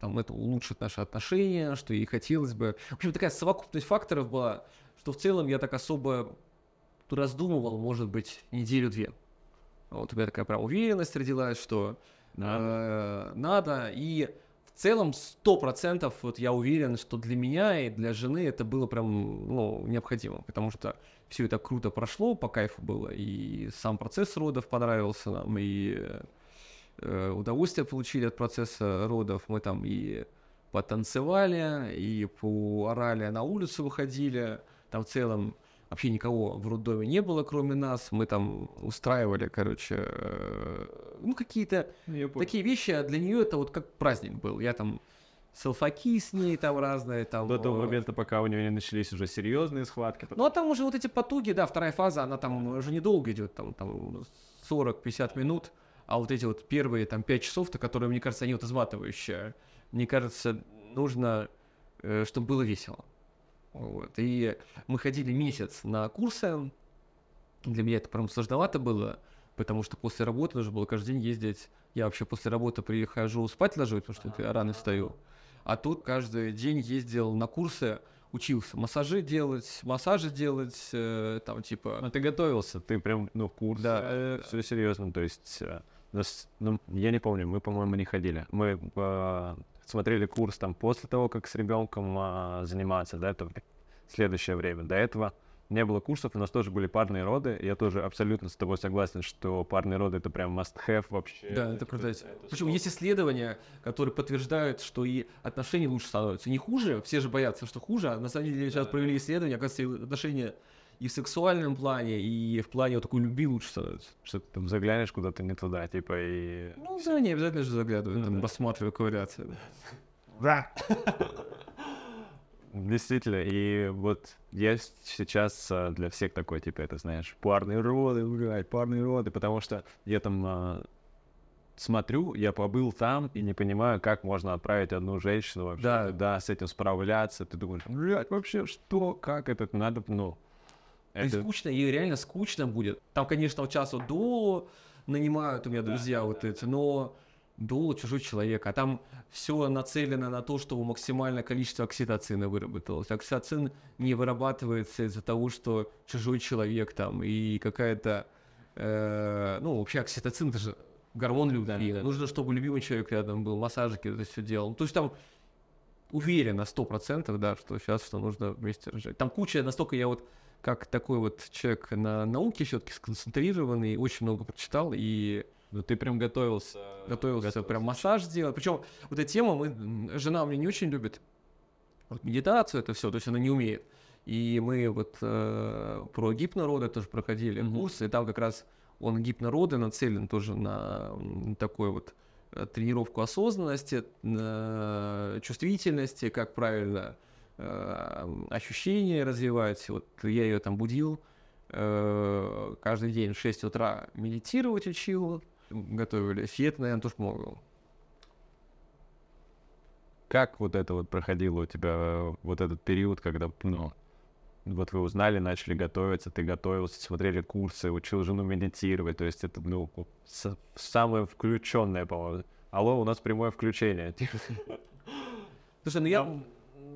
там это улучшит наши отношения, что ей хотелось бы. В общем, такая совокупность факторов была, что в целом я так особо раздумывал, может быть, неделю-две. Вот у меня такая прям уверенность родилась, что э, надо. И в целом, сто процентов, вот я уверен, что для меня и для жены это было прям, ну, необходимо, потому что все это круто прошло, по кайфу было, и сам процесс родов понравился нам, и удовольствие получили от процесса родов, мы там и потанцевали, и поорали на улицу выходили, там в целом вообще никого в роддоме не было, кроме нас. Мы там устраивали, короче, э, ну, какие-то Ну, такие вещи, а для нее это вот как праздник был. Я там селфаки с ней там разные, там... До того э, момента, пока у нее не начались уже серьезные схватки. Ну, а там уже вот эти потуги, да, вторая фаза, она там уже недолго идет, там, там 40-50 минут, а вот эти вот первые там 5 часов-то, которые, мне кажется, они вот изматывающие, мне кажется, нужно, э, чтобы было весело. Вот. И мы ходили месяц на курсы. Для меня это прям сложновато было, потому что после работы нужно было каждый день ездить. Я вообще после работы прихожу спать ложусь, потому что я рано встаю. А тут каждый день ездил на курсы, учился массажи делать, массажи делать, э, там типа... Ну, ты готовился, ты прям, ну, курс. Да. Все серьезно, то есть... э, нас- ну, я не помню, мы, по-моему, не ходили. Мы э, смотрели курс там после того, как с ребенком а, заниматься, да, это следующее время. До этого не было курсов, у нас тоже были парные роды. Я тоже абсолютно с тобой согласен, что парные роды это прям must-have вообще. Да, это круто. Причем есть исследования, которые подтверждают, что и отношения лучше становятся. Не хуже, все же боятся, что хуже, а на самом деле сейчас провели исследования, оказывается, отношения и в сексуальном плане, и в плане вот такой любви лучше становятся. Что ты там заглянешь куда-то не туда, типа, и... Ну да, не обязательно же заглядывают, Ну там, да. рассматриваю ковыряться. Да. Действительно, и вот есть сейчас а, для всех такой, типа, это, знаешь, парные роды, блядь, парные роды, потому что я там а, смотрю, я побыл там и не понимаю, как можно отправить одну женщину вообще Да. туда, с этим справляться. Ты думаешь, блядь, вообще что, как это надо, ну... И Это... скучно, ей реально скучно будет. Там, конечно, вот сейчас вот до нанимают у меня друзья вот эти, но до чужой человек, а там все нацелено на то, чтобы максимальное количество окситоцина выработалось. Окситоцин не вырабатывается из-за того, что чужой человек там и какая-то, э, ну вообще окситоцин это же гормон любви. Нужно, чтобы любимый человек рядом был, массажики это все делал. То есть там уверен на сто процентов, да, что сейчас что нужно вместе рожать. Там куча, настолько я вот как такой вот человек на науке все-таки сконцентрированный, очень много прочитал и Ну ты прям готовился... готовился прям массаж сделать. Причем вот эта тема, мы, жена у меня не очень любит вот медитацию, это все, то есть она не умеет. И мы вот э, про гипнороды тоже проходили Мгм. курсы, и там как раз он гипнороды нацелен тоже на такой вот э, тренировку осознанности, на чувствительности, как правильно ощущения развивать. Вот я ее там будил э, каждый день в 6 утра медитировать учил, готовились. И это, наверное, тоже помогло. Как вот это вот проходило у тебя, э, вот этот период, когда, ну, вот вы узнали, начали готовиться, ты готовился, смотрели курсы, учил жену медитировать, то есть это, ну, самое включенное, по-моему. Алло, у нас прямое включение. Слушай, ну я...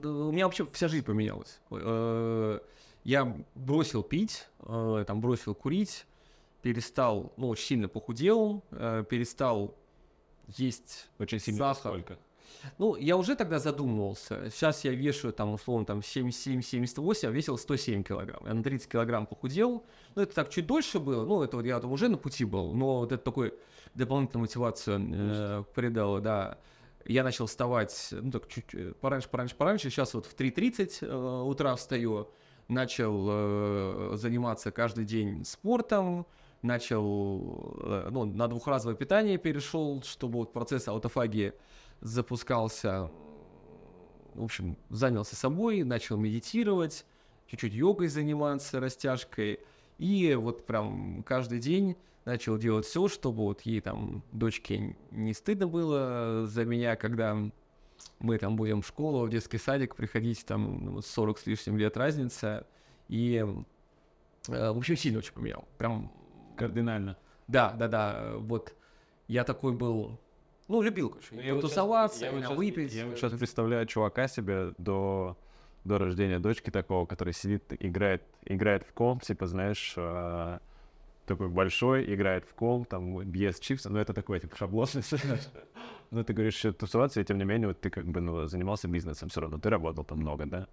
да, У меня вообще вся жизнь поменялась. Э, Я бросил пить, э, там бросил курить, перестал, ну, очень сильно похудел, э, перестал есть Очень сильно Сахар. сколько? Ну, я уже тогда задумывался. Сейчас я вешаю, там, условно, там, 77-78, а весил 107 килограмм. Я на 30 килограмм похудел. Ну, это так чуть дольше было. Ну, это вот я там уже на пути был. Но вот это такой дополнительную мотивацию э, придало, да. Я начал вставать, ну, так чуть э, пораньше, пораньше, пораньше. Сейчас вот в 3.30 э, утра встаю. Начал э, заниматься каждый день спортом. Начал, ну, на двухразовое питание перешел, чтобы вот процесс аутофагии запускался, в общем, занялся собой, начал медитировать, чуть-чуть йогой заниматься, растяжкой, и вот прям каждый день начал делать все, чтобы вот ей там, дочке, не стыдно было за меня, когда мы там будем в школу, в детский садик приходить, там ну, 40 с лишним лет разница, и, э, в общем, сильно очень поменял, прям Кардинально. да, да, да. Вот я такой был, ну, любил, короче, тусоваться, именно выпить. Я сейчас представляю чувака себе до, до рождения дочки такого, который сидит, играет, играет в комп, типа, знаешь, а, такой большой, играет в ком, там, ест чипсы, но это такой, типа, шаблонный. Но ты говоришь, что тусоваться, и тем не менее, вот ты как бы, ну, занимался бизнесом все равно, ты работал там много, да?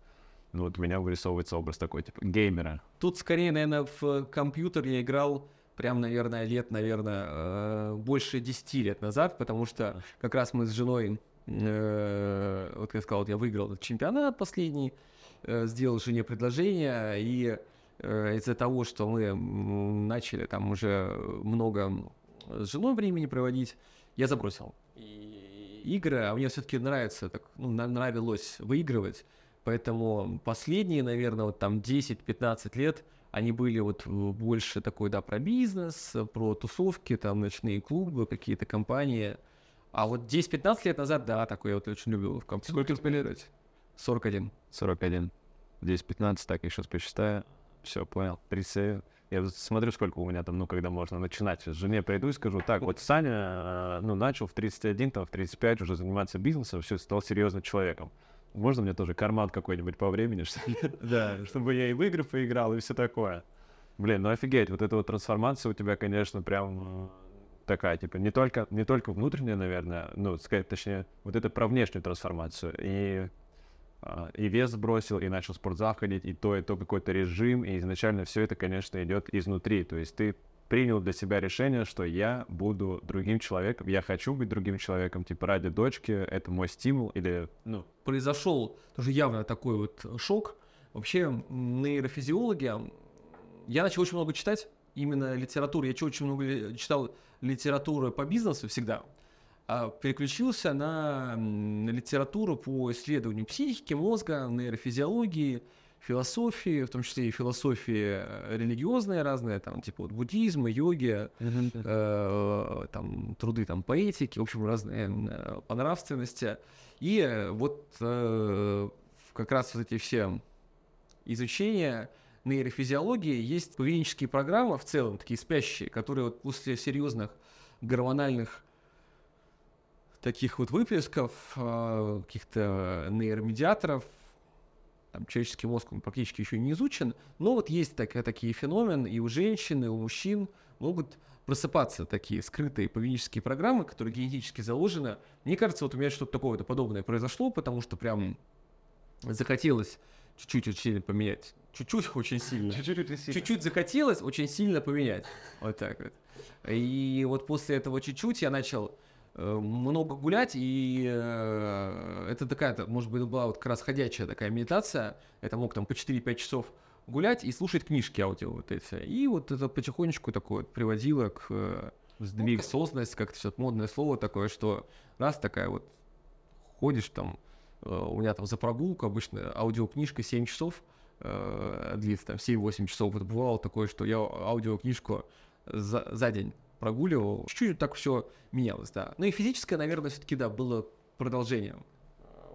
Ну, вот у меня вырисовывается образ такой, типа, геймера. Тут скорее, наверное, в компьютер я играл прям, наверное, лет, наверное, э, больше 10 лет назад, потому что как раз мы с женой, э, вот я сказал, я выиграл этот чемпионат последний, э, сделал жене предложение, и из-за того, что мы начали там уже много с женой времени проводить, я забросил и игры, а мне все-таки нравится, так, ну, нравилось выигрывать, поэтому последние, наверное, вот там 10-15 лет они были вот больше такой, да, про бизнес, про тусовки, там, ночные клубы, какие-то компании. А вот 10-15 лет назад, да, такой я вот очень любил в компьютере. Сколько успели играть? 41. 41. 10-15, так, я сейчас посчитаю. Все, понял. 30. Я смотрю, сколько у меня там, ну, когда можно начинать. Жене приду и скажу, так, вот Саня, э, ну, начал в 31, там, в 35 уже заниматься бизнесом, все, стал серьезным человеком. Можно мне тоже карман какой-нибудь по времени. Чтобы я и в игры поиграл, и все такое. Блин, ну офигеть, вот эта вот трансформация у тебя, конечно, прям э, такая, типа, не только, не только внутренняя, наверное, ну, сказать, точнее, вот это про внешнюю трансформацию. И, и вес сбросил, и начал спортзал ходить, и то, и то какой-то режим, и изначально все это, конечно, идет изнутри. То есть ты принял для себя решение, что я буду другим человеком, я хочу быть другим человеком, типа ради дочки, это мой стимул или, ну... Произошел тоже явно такой вот шок. Вообще нейрофизиологи, я начал очень много читать, именно литературу, я очень много читал литературы по бизнесу всегда, а переключился на литературу по исследованию психики, мозга, нейрофизиологии, философии, в том числе и философии э, религиозные разные, там, типа вот буддизм, йоги, э, там, труды там, поэтики, в общем, разные э, по нравственности. И вот э, как раз вот эти все изучения нейрофизиологии есть поведенческие программы в целом, такие спящие, которые вот после серьезных гормональных таких вот выплесков, э, каких-то нейромедиаторов, там, человеческий мозг он практически еще не изучен, но вот есть так, такие феномены, и у женщин, и у мужчин могут просыпаться такие скрытые поведенческие программы, которые генетически заложены. Мне кажется, вот у меня что-то такое подобное произошло, потому что прям захотелось чуть-чуть очень сильно поменять. Чуть-чуть очень сильно. Чуть-чуть захотелось очень сильно поменять. Вот так вот. И вот после этого чуть-чуть я начал много гулять, и э, это такая, может быть, была вот как раз ходячая такая медитация, это мог там по 4-5 часов гулять и слушать книжки аудио вот эти. И вот это потихонечку такое вот приводило к э, сдвиг, ну, как-то все модное слово такое, что раз такая вот ходишь там, у меня там за прогулку обычно аудиокнижка 7 часов, длится там 7-8 часов. Вот бывало такое, что я аудиокнижку за, за день прогуливал. Чуть-чуть так все менялось, да. Ну и физическое, наверное, все-таки, да, было продолжением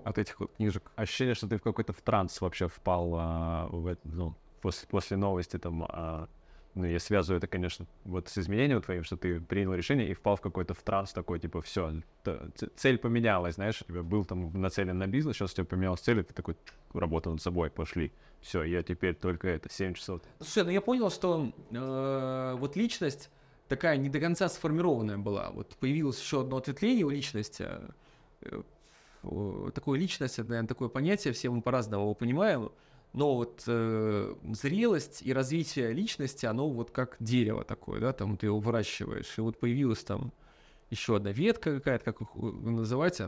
от этих вот книжек. Ощущение, что ты в какой-то в транс вообще впал а, в, ну, после, после новости там, а, ну, я связываю это, конечно, вот с изменением твоим, что ты принял решение и впал в какой-то в транс такой, типа, все, цель поменялась, знаешь, у тебя был там нацелен на бизнес, сейчас у тебя поменялась цель, и ты такой, работа над собой, пошли. Все, я теперь только это, 7 часов. Слушай, ну я понял, что э, вот личность такая не до конца сформированная была. Вот появилось еще одно ответвление у личности. Э, такое личность, наверное, такое понятие, все мы по-разному его понимаем. Но вот э, зрелость и развитие личности, оно вот как дерево такое, да, там ты его выращиваешь. И вот появилась там еще одна ветка какая-то, как их называть,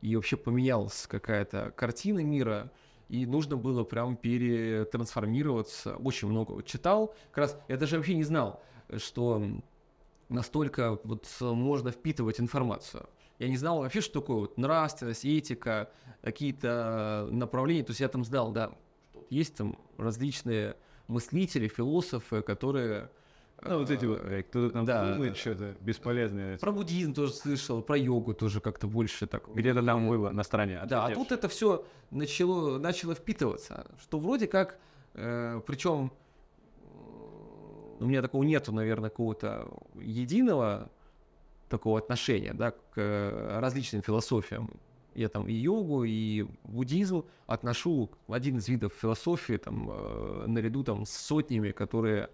и вообще поменялась какая-то картина мира, и нужно было прям перетрансформироваться. Очень много читал. Как раз я даже вообще не знал, что настолько вот можно впитывать информацию. Я не знал вообще, что такое вот нравственность, этика, какие-то направления. То есть я там знал, да, есть там различные мыслители, философы, которые ну, вот эти вот, э, кто-то там да. думает что-то бесполезное. Про буддизм тоже слышал, про йогу тоже как-то больше так. Где-то там было на стороне. Да, а тут это все начало, начало впитываться, что вроде как, э, причем у меня такого нету, наверное, какого-то единого такого отношения, да, к э, различным философиям. Я там и йогу, и буддизм отношу в один из видов философии, там, э, наряду там с сотнями, которые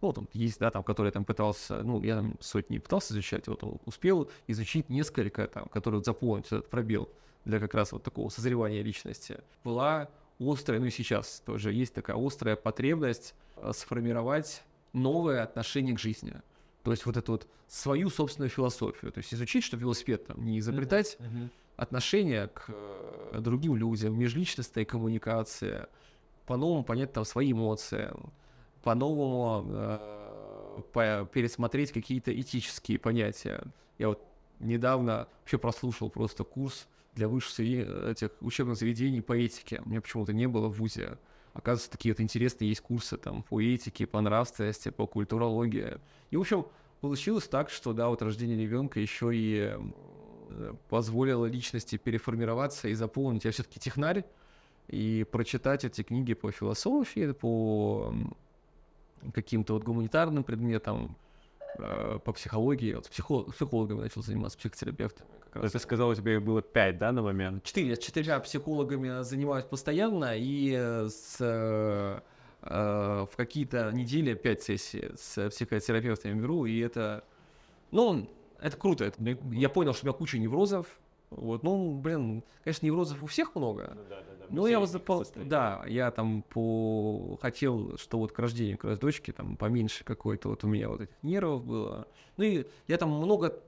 ну, там есть, да, там, который там пытался, ну, я там сотни пытался изучать, вот успел изучить несколько, там, которые вот заполнить этот пробел для как раз вот такого созревания личности. Была острая, ну и сейчас тоже есть такая острая потребность э, сформировать новое отношение к жизни. То есть вот эту вот свою собственную философию. То есть изучить, что велосипед там не изобретать, Мгм. отношение к э, другим людям, межличностная коммуникация, по-новому понять там свои эмоции, по-новому э, по- пересмотреть какие-то этические понятия. Я вот недавно вообще прослушал просто курс для высших этих учебных заведений по этике. У меня почему-то не было в ВУЗе. Оказывается, такие вот интересные есть курсы там по этике, по нравственности, по культурологии. И, в общем, получилось так, что, да, вот рождение ребенка еще и позволило личности переформироваться и заполнить. Я все-таки технарь, и прочитать эти книги по философии, по каким-то вот гуманитарным предметам, по психологии. Вот с психо- психологами начал заниматься, психотерапевтами. Как раз. Ты сказал, у тебя их было пять, да, на момент? Четыре. С четырьмя психологами занимаюсь постоянно, и э, с, э, э, в какие-то недели пять сессий с психотерапевтами беру, и это, ну, это круто. Это- я понял, что у меня куча неврозов. Вот, ну, блин, конечно, неврозов у всех много. Ну, я вот запол... Да, я там по... хотел, что вот к рождению как раз дочки там поменьше какой-то вот у меня вот этих нервов было. Ну и я там много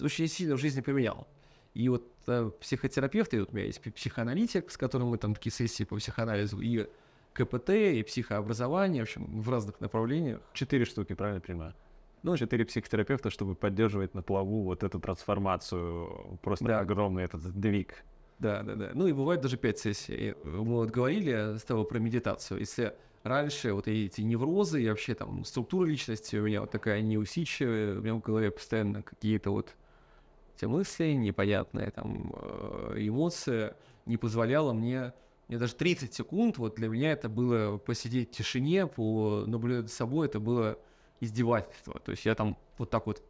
очень сильно в жизни поменял. И вот э, психотерапевты, вот у меня есть психоаналитик, с которым мы там такие сессии по психоанализу, и КПТ, и психообразование, в общем, в разных направлениях. Четыре штуки, правильно понимаю? Ну, четыре психотерапевта, чтобы поддерживать на плаву вот эту трансформацию, просто Да. огромный этот сдвиг. Да, да, да. Ну и бывает даже пять сессий. Мы вот говорили с тобой про медитацию. Если раньше вот эти неврозы и вообще там структура личности у меня вот такая неусидчивая, у меня в голове постоянно какие-то вот эти мысли непонятные, там э, эмоции, не позволяло мне, мне даже 30 секунд, вот для меня это было посидеть в тишине, по наблюдать за собой, это было издевательство. То есть я там вот так вот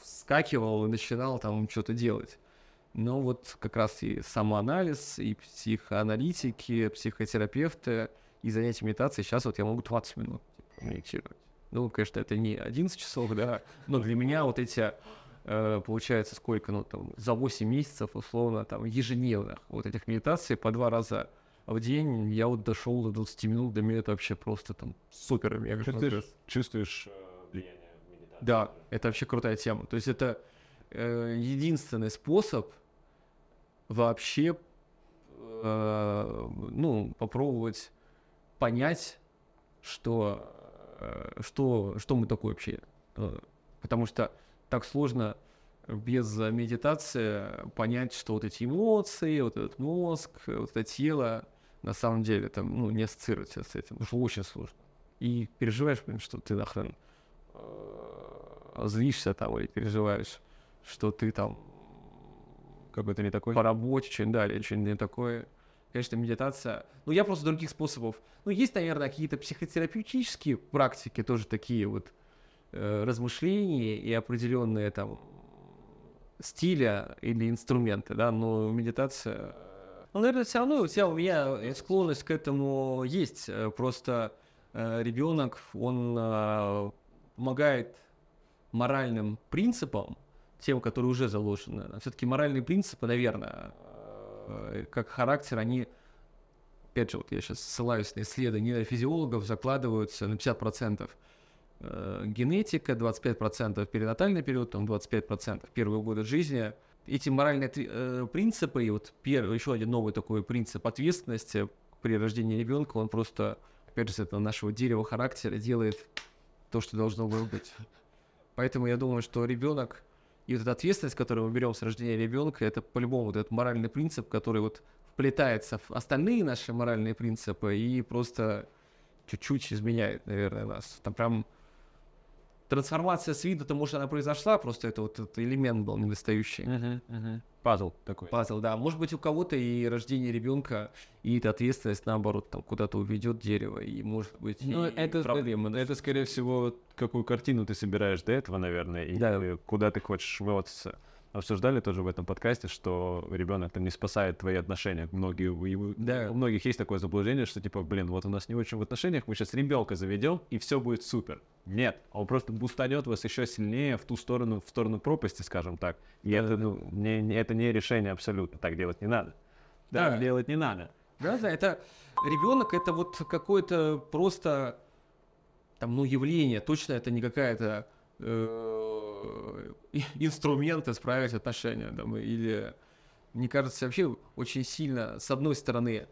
вскакивал и начинал там что-то делать. Но вот как раз и самоанализ, и психоаналитики, психотерапевты, и занятия медитацией, сейчас вот я могу 20 минут медитировать. Ну, конечно, это не 11 часов, да, но для меня вот эти, э, получается, сколько, ну, там, за 8 месяцев, условно, там, ежедневных вот этих медитаций по два раза в день, я вот дошел до 20 минут, для меня это вообще просто там супер. мега Чувствуешь, чувствуешь э, влияние медитации? Да, это вообще крутая тема. То есть это э, единственный способ вообще э, ну, попробовать понять, что, э, что, что мы такое вообще. Э, Потому что так сложно без медитации понять, что вот эти эмоции, вот этот мозг, вот это тело, на самом деле там, ну, не ассоциируется с этим, потому что очень сложно. И переживаешь, блин, что ты нахрен э, злишься там или переживаешь, что ты там Какой-то не такой? по работе, что-нибудь далее, что-нибудь не такое. Конечно, медитация. Ну, я просто других способов. Ну, есть, наверное, какие-то психотерапевтические практики, тоже такие вот э, размышления и определенные там стиля или инструменты, да, но медитация... Ну, наверное, все равно у тебя у меня склонность к этому есть. э, Просто ребенок, он э, помогает моральным принципам, тем, которые уже заложены. Все-таки моральные принципы, наверное, э, как характер, они, опять же, вот я сейчас ссылаюсь на исследования физиологов, закладываются на 50% э, генетика, 25% перинатальный период, там 25% первые годы жизни. Эти моральные э, принципы, и вот первый, еще один новый такой принцип ответственности при рождении ребенка, он просто, опять же, с этого нашего дерева характера делает то, что должно было быть. Поэтому я думаю, что ребенок и вот эта ответственность, которую мы берем с рождения ребенка, это по-любому вот этот моральный принцип, который вот вплетается в остальные наши моральные принципы и просто чуть-чуть изменяет, наверное, нас. Там прям трансформация с виду, то может она произошла, просто это вот этот элемент был недостающий. Мгм, мгм. Пазл такой. Пазл, да. Может быть, у кого-то и рождение ребенка, и эта ответственность, наоборот, там куда-то уведет дерево, и может быть, Ну, и это, проблемы. это, скорее всего, какую картину ты собираешь до этого, наверное, и Да. куда ты хочешь вот обсуждали тоже в этом подкасте, что ребенок там не спасает твои отношения. Многие, у, его- Да. у многих есть такое заблуждение, что типа, блин, вот у нас не очень в отношениях, мы сейчас ребенка заведем, и все будет супер. Нет, он просто бустанет вас еще сильнее в ту сторону, в сторону пропасти, скажем так. И это, ну, не, это не решение абсолютно. Так делать не надо. Да. Так делать не надо. Да, да, это ребенок, это вот какое-то просто там, ну, явление, точно это не какая-то э, инструмент исправить отношения, там, или мне кажется, вообще очень сильно, с одной стороны,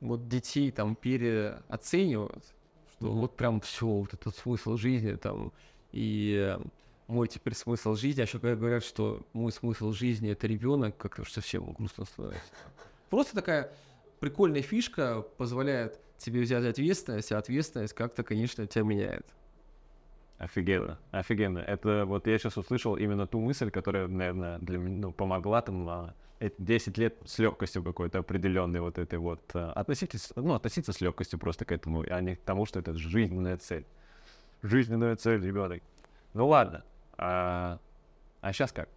вот детей там переоценивают, что Мгм. вот прям все, вот этот смысл жизни там, и мой теперь смысл жизни, а еще когда говорят, что мой смысл жизни это ребенок, как-то уж совсем грустно становится. Просто такая прикольная фишка позволяет тебе взять ответственность, а ответственность как-то, конечно, тебя меняет. Офигенно, офигенно. Это вот я сейчас услышал именно ту мысль, которая, наверное, для меня ну, помогла там а, эти 10 лет с легкостью какой-то определенной вот этой вот а, относитесь, ну, относиться с легкостью просто к этому, а не к тому, что это жизненная цель. Жизненная цель, ребенок. Ну ладно. А, а сейчас как?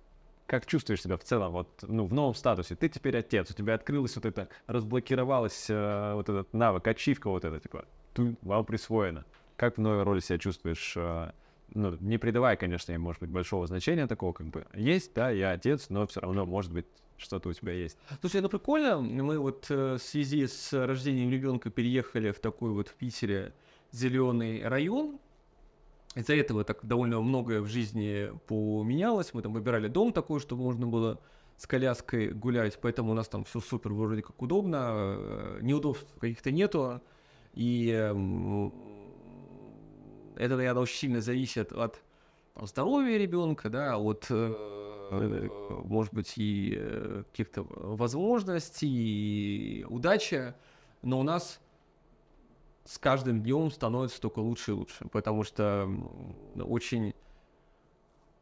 Как чувствуешь себя в целом, вот, ну, в новом статусе? Ты теперь отец, у тебя открылось вот это, разблокировалась э, вот этот навык, ачивка вот эта, типа, ту, вам присвоено. Как в новой роли себя чувствуешь? э, ну, не придавая, конечно, ей, может быть, большого значения такого, как бы, есть, да, я отец, но все равно, может быть, что-то у тебя есть. Слушай, ну прикольно, мы вот э, в связи с рождением ребенка переехали в такой вот в Питере зеленый район. Из-за этого так довольно многое в жизни поменялось. Мы там выбирали дом такой, чтобы можно было с коляской гулять, поэтому у нас там все супер вроде как удобно, э, неудобств каких-то нету. И это, наверное, очень сильно зависит от здоровья ребенка, да, от, э, может быть, и э, каких-то возможностей, и удачи. Но у нас с каждым днем становится только лучше и лучше, потому что очень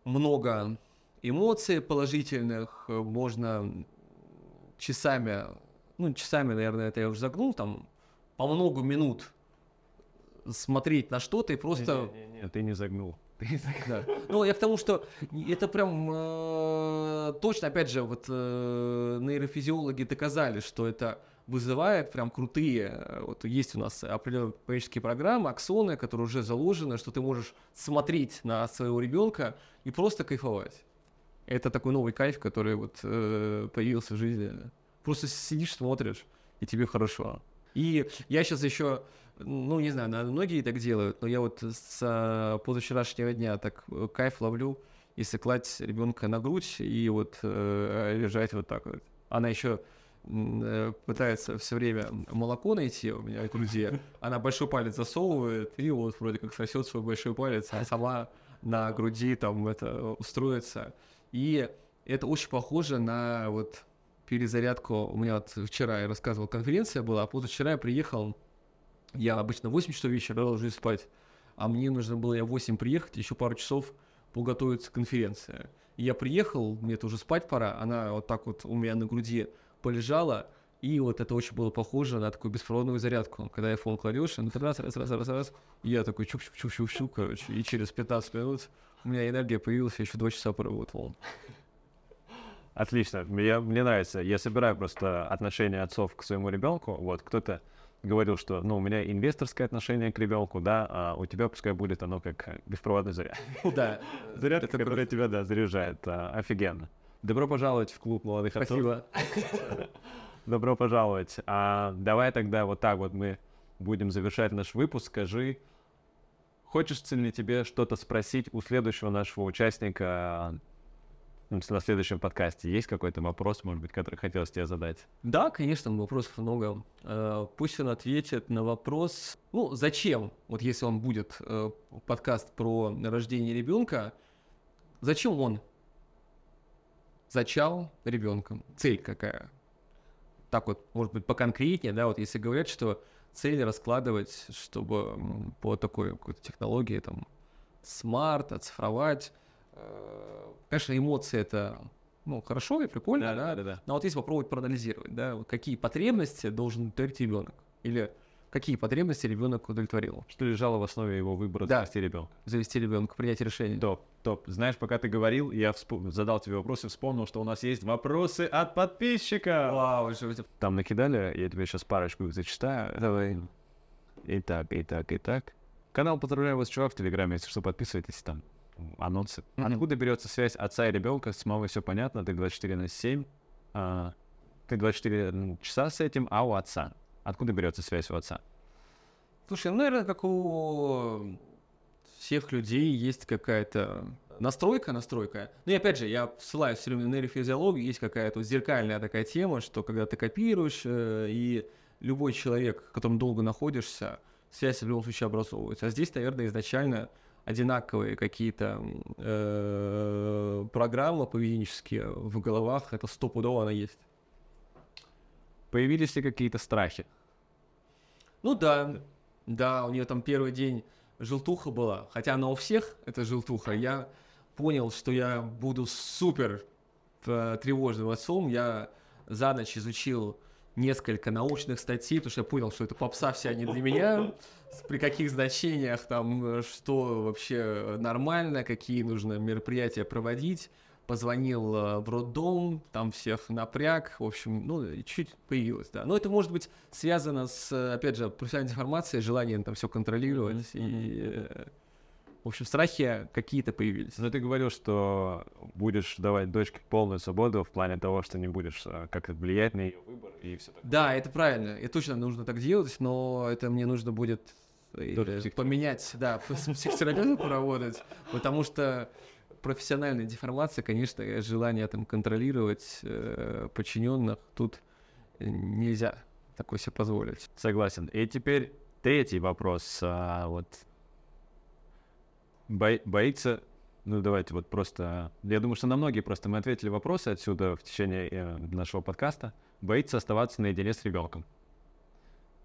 много эмоций положительных, можно часами, ну, часами, наверное, это я уже загнул, там, по много минут смотреть на что-то и просто... Ты не загнул. Ты не загнул. Да. Ну, я к тому, что это прям э, точно, опять же, вот э, нейрофизиологи доказали, что это вызывает прям крутые, э, вот есть у нас определенные поведенческие программы, аксоны, которые уже заложены, что ты можешь смотреть на своего ребенка и просто кайфовать. Это такой новый кайф, который вот э, появился в жизни. Просто сидишь, смотришь, и тебе хорошо. И я сейчас еще, ну, не знаю, наверное, многие так делают, но я вот с позавчерашнего дня так э, кайф ловлю, если класть ребенка на грудь и вот э, лежать вот так вот. Она еще э, пытается все время молоко найти у меня в груди. Она большой палец засовывает и вот вроде как сосет свой большой палец, а сама на груди там это устроится. И это очень похоже на вот перезарядку. У меня вот вчера я рассказывал, конференция была, а позавчера я приехал, я обычно в 8 часов вечера ложусь спать, а мне нужно было я в 8 приехать, еще пару часов подготовиться к конференции. Я приехал, мне это уже спать пора, она вот так вот у меня на груди полежала, и вот это очень было похоже на такую беспроводную зарядку. Когда iPhone кладешь, он раз, раз, раз, раз, раз, и я такой чук-чук-чук-чук-чук, короче, и через 15 минут у меня энергия появилась, я еще 2 часа поработал. Отлично. Я, мне нравится. Я собираю просто отношение отцов к своему ребенку. Вот кто-то говорил, что ну, у меня инвесторское отношение к ребенку, да, а у тебя пускай будет оно как беспроводный заряд. Да. Зарядка, которая тебя, да, заряжает. А, офигенно. Добро пожаловать в клуб молодых отцов. Спасибо. Добро пожаловать. А, давай тогда вот так вот мы будем завершать наш выпуск. Скажи, хочется ли тебе что-то спросить у следующего нашего участника ну, на следующем подкасте? Есть какой-то вопрос, может быть, который хотелось тебе задать? Да, конечно, вопросов много. Э, Пусть он ответит на вопрос, ну, зачем, вот если он будет э, подкаст про рождение ребенка, зачем он зачал ребенка? Цель какая? Так вот, может быть, поконкретнее, да, вот если говорят, что цель раскладывать, чтобы по такой какой-то технологии, там, смарт, оцифровать. Конечно, эмоции это, ну, хорошо и прикольно, да, да, да. но вот если попробовать проанализировать, да, вот какие потребности должен удовлетворить ребенок, или какие потребности ребенок удовлетворил. Что лежало в основе его выбора Да. завести ребенка? Завести ребенка, принять решение. Топ, топ. Знаешь, пока ты говорил, я вспом- задал тебе вопросы, вспомнил, что у нас есть вопросы от подписчика. Вау, что это- Там накидали, я тебе сейчас парочку их зачитаю. Давай. Итак, итак, итак. Канал «Поздравляю вас, чувак» в Телеграме, если что, подписывайтесь там. Анонсы. Мгм. Откуда берется связь отца и ребенка? С мамой все понятно, ты 24 на 7. а, ты 24 часа с этим, а у отца? Откуда берется связь у отца? Слушай, ну, наверное, как у всех людей есть какая-то настройка, настройка. Ну и опять же, я ссылаюсь все время на нейрофизиологию, есть какая-то вот зеркальная такая тема, что когда ты копируешь, э, и любой человек, которым долго находишься, связь в любом случае образовывается. А здесь, наверное, изначально одинаковые какие-то э, программы поведенческие в головах, это стопудово она есть. Появились ли какие-то страхи? Ну да, да, у нее там первый день желтуха была, хотя она у всех это желтуха. Я понял, что я буду супер э, тревожным отцом. Я за ночь изучил несколько научных статей, потому что я понял, что это попса вся не для меня, при каких значениях там, э, что вообще нормально, какие нужно мероприятия проводить. Позвонил э, в роддом, там всех напряг, в общем, ну, и чуть появилось, да. Но это может быть связано с, э, опять же, профессиональной информацией, желанием там все контролировать, и, э, в общем, страхи какие-то появились. Но ты говорил, что будешь давать дочке полную свободу в плане того, что не будешь а, как-то влиять на ее выбор и все такое. Да, это правильно, и точно нужно так делать, но это мне нужно будет э, э, поменять, да, с психотерапевтом поработать, потому что профессиональная деформация, конечно, желание там контролировать э, подчиненных тут нельзя такое себе позволить. Согласен. И теперь третий вопрос. а, вот Бо- боится, ну давайте вот просто, я думаю, что на многие просто мы ответили вопросы отсюда в течение э, нашего подкаста. Боится оставаться наедине с ребенком.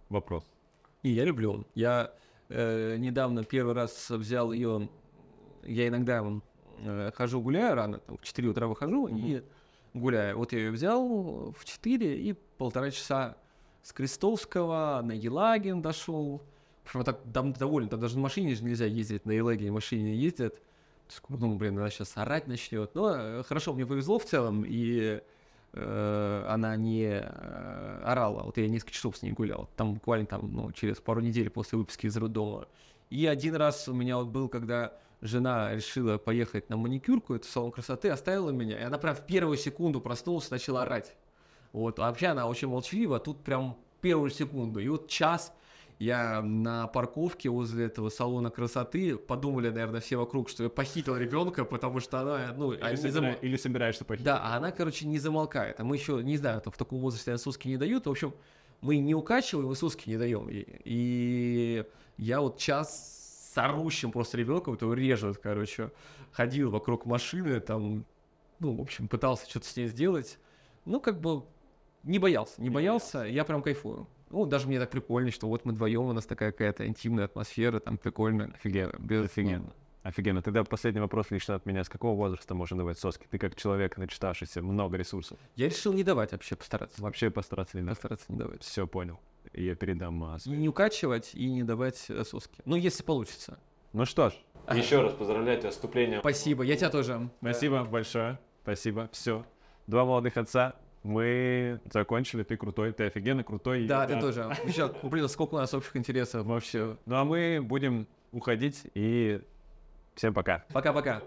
Вопрос. И я люблю. Я э, недавно первый раз взял ее. Я иногда э, хожу гуляю рано, там, в 4 утра выхожу и гуляю. Вот я ее взял в 4 и полтора часа с Крестовского на Елагин дошел. Вот так дам- довольно. Там даже на машине же нельзя ездить, на Елагине машине не ездят. Ну, блин, она сейчас орать начнет. Но э, хорошо, мне повезло в целом, и э, она не э, орала. Вот я несколько часов с ней гулял. Там буквально там, ну, через пару недель после выписки из роддома. И один раз у меня вот был, когда жена решила поехать на маникюрку, это салон красоты, оставила меня, и она прям в первую секунду проснулась, начала орать. Вот, а вообще она очень молчалива, а тут прям первую секунду. И вот час я на парковке возле этого салона красоты, подумали, наверное, все вокруг, что я похитил ребенка, потому что она, ну, Или, они не собира- зам- или собираешься похитить. да, а она, короче, не замолкает. А мы еще, не знаю, там в таком возрасте соски не дают. В общем, мы не укачиваем, и соски не даем. ей. И я вот час с орущим просто ребенком, то режет, короче, ходил вокруг машины, там, ну, в общем, пытался что-то с ней сделать. Ну, как бы не боялся, не боялся, я прям кайфую. Ну, даже мне так прикольно, что вот мы вдвоем, у нас такая какая-то интимная атмосфера, там прикольно. Офигенно. Без- Офигенно. Офигенно. Тогда последний вопрос лично от меня. С какого возраста можно давать соски? Ты как человек, начитавшийся много ресурсов. Я решил не давать вообще, постараться. Вообще постараться не Постараться не давать. Все понял. Я передам а, не укачивать, и не давать э, соски. Ну, если получится. Ну что ж, еще раз поздравляю тебя с вступлением. Спасибо, я тебя тоже. Спасибо большое. Спасибо. Все. Два молодых отца. Мы закончили. Ты крутой. Ты офигенно крутой. Да, ты тоже. Еще, блин, сколько у нас общих интересов вообще. Ну а мы будем уходить и всем пока. Пока-пока.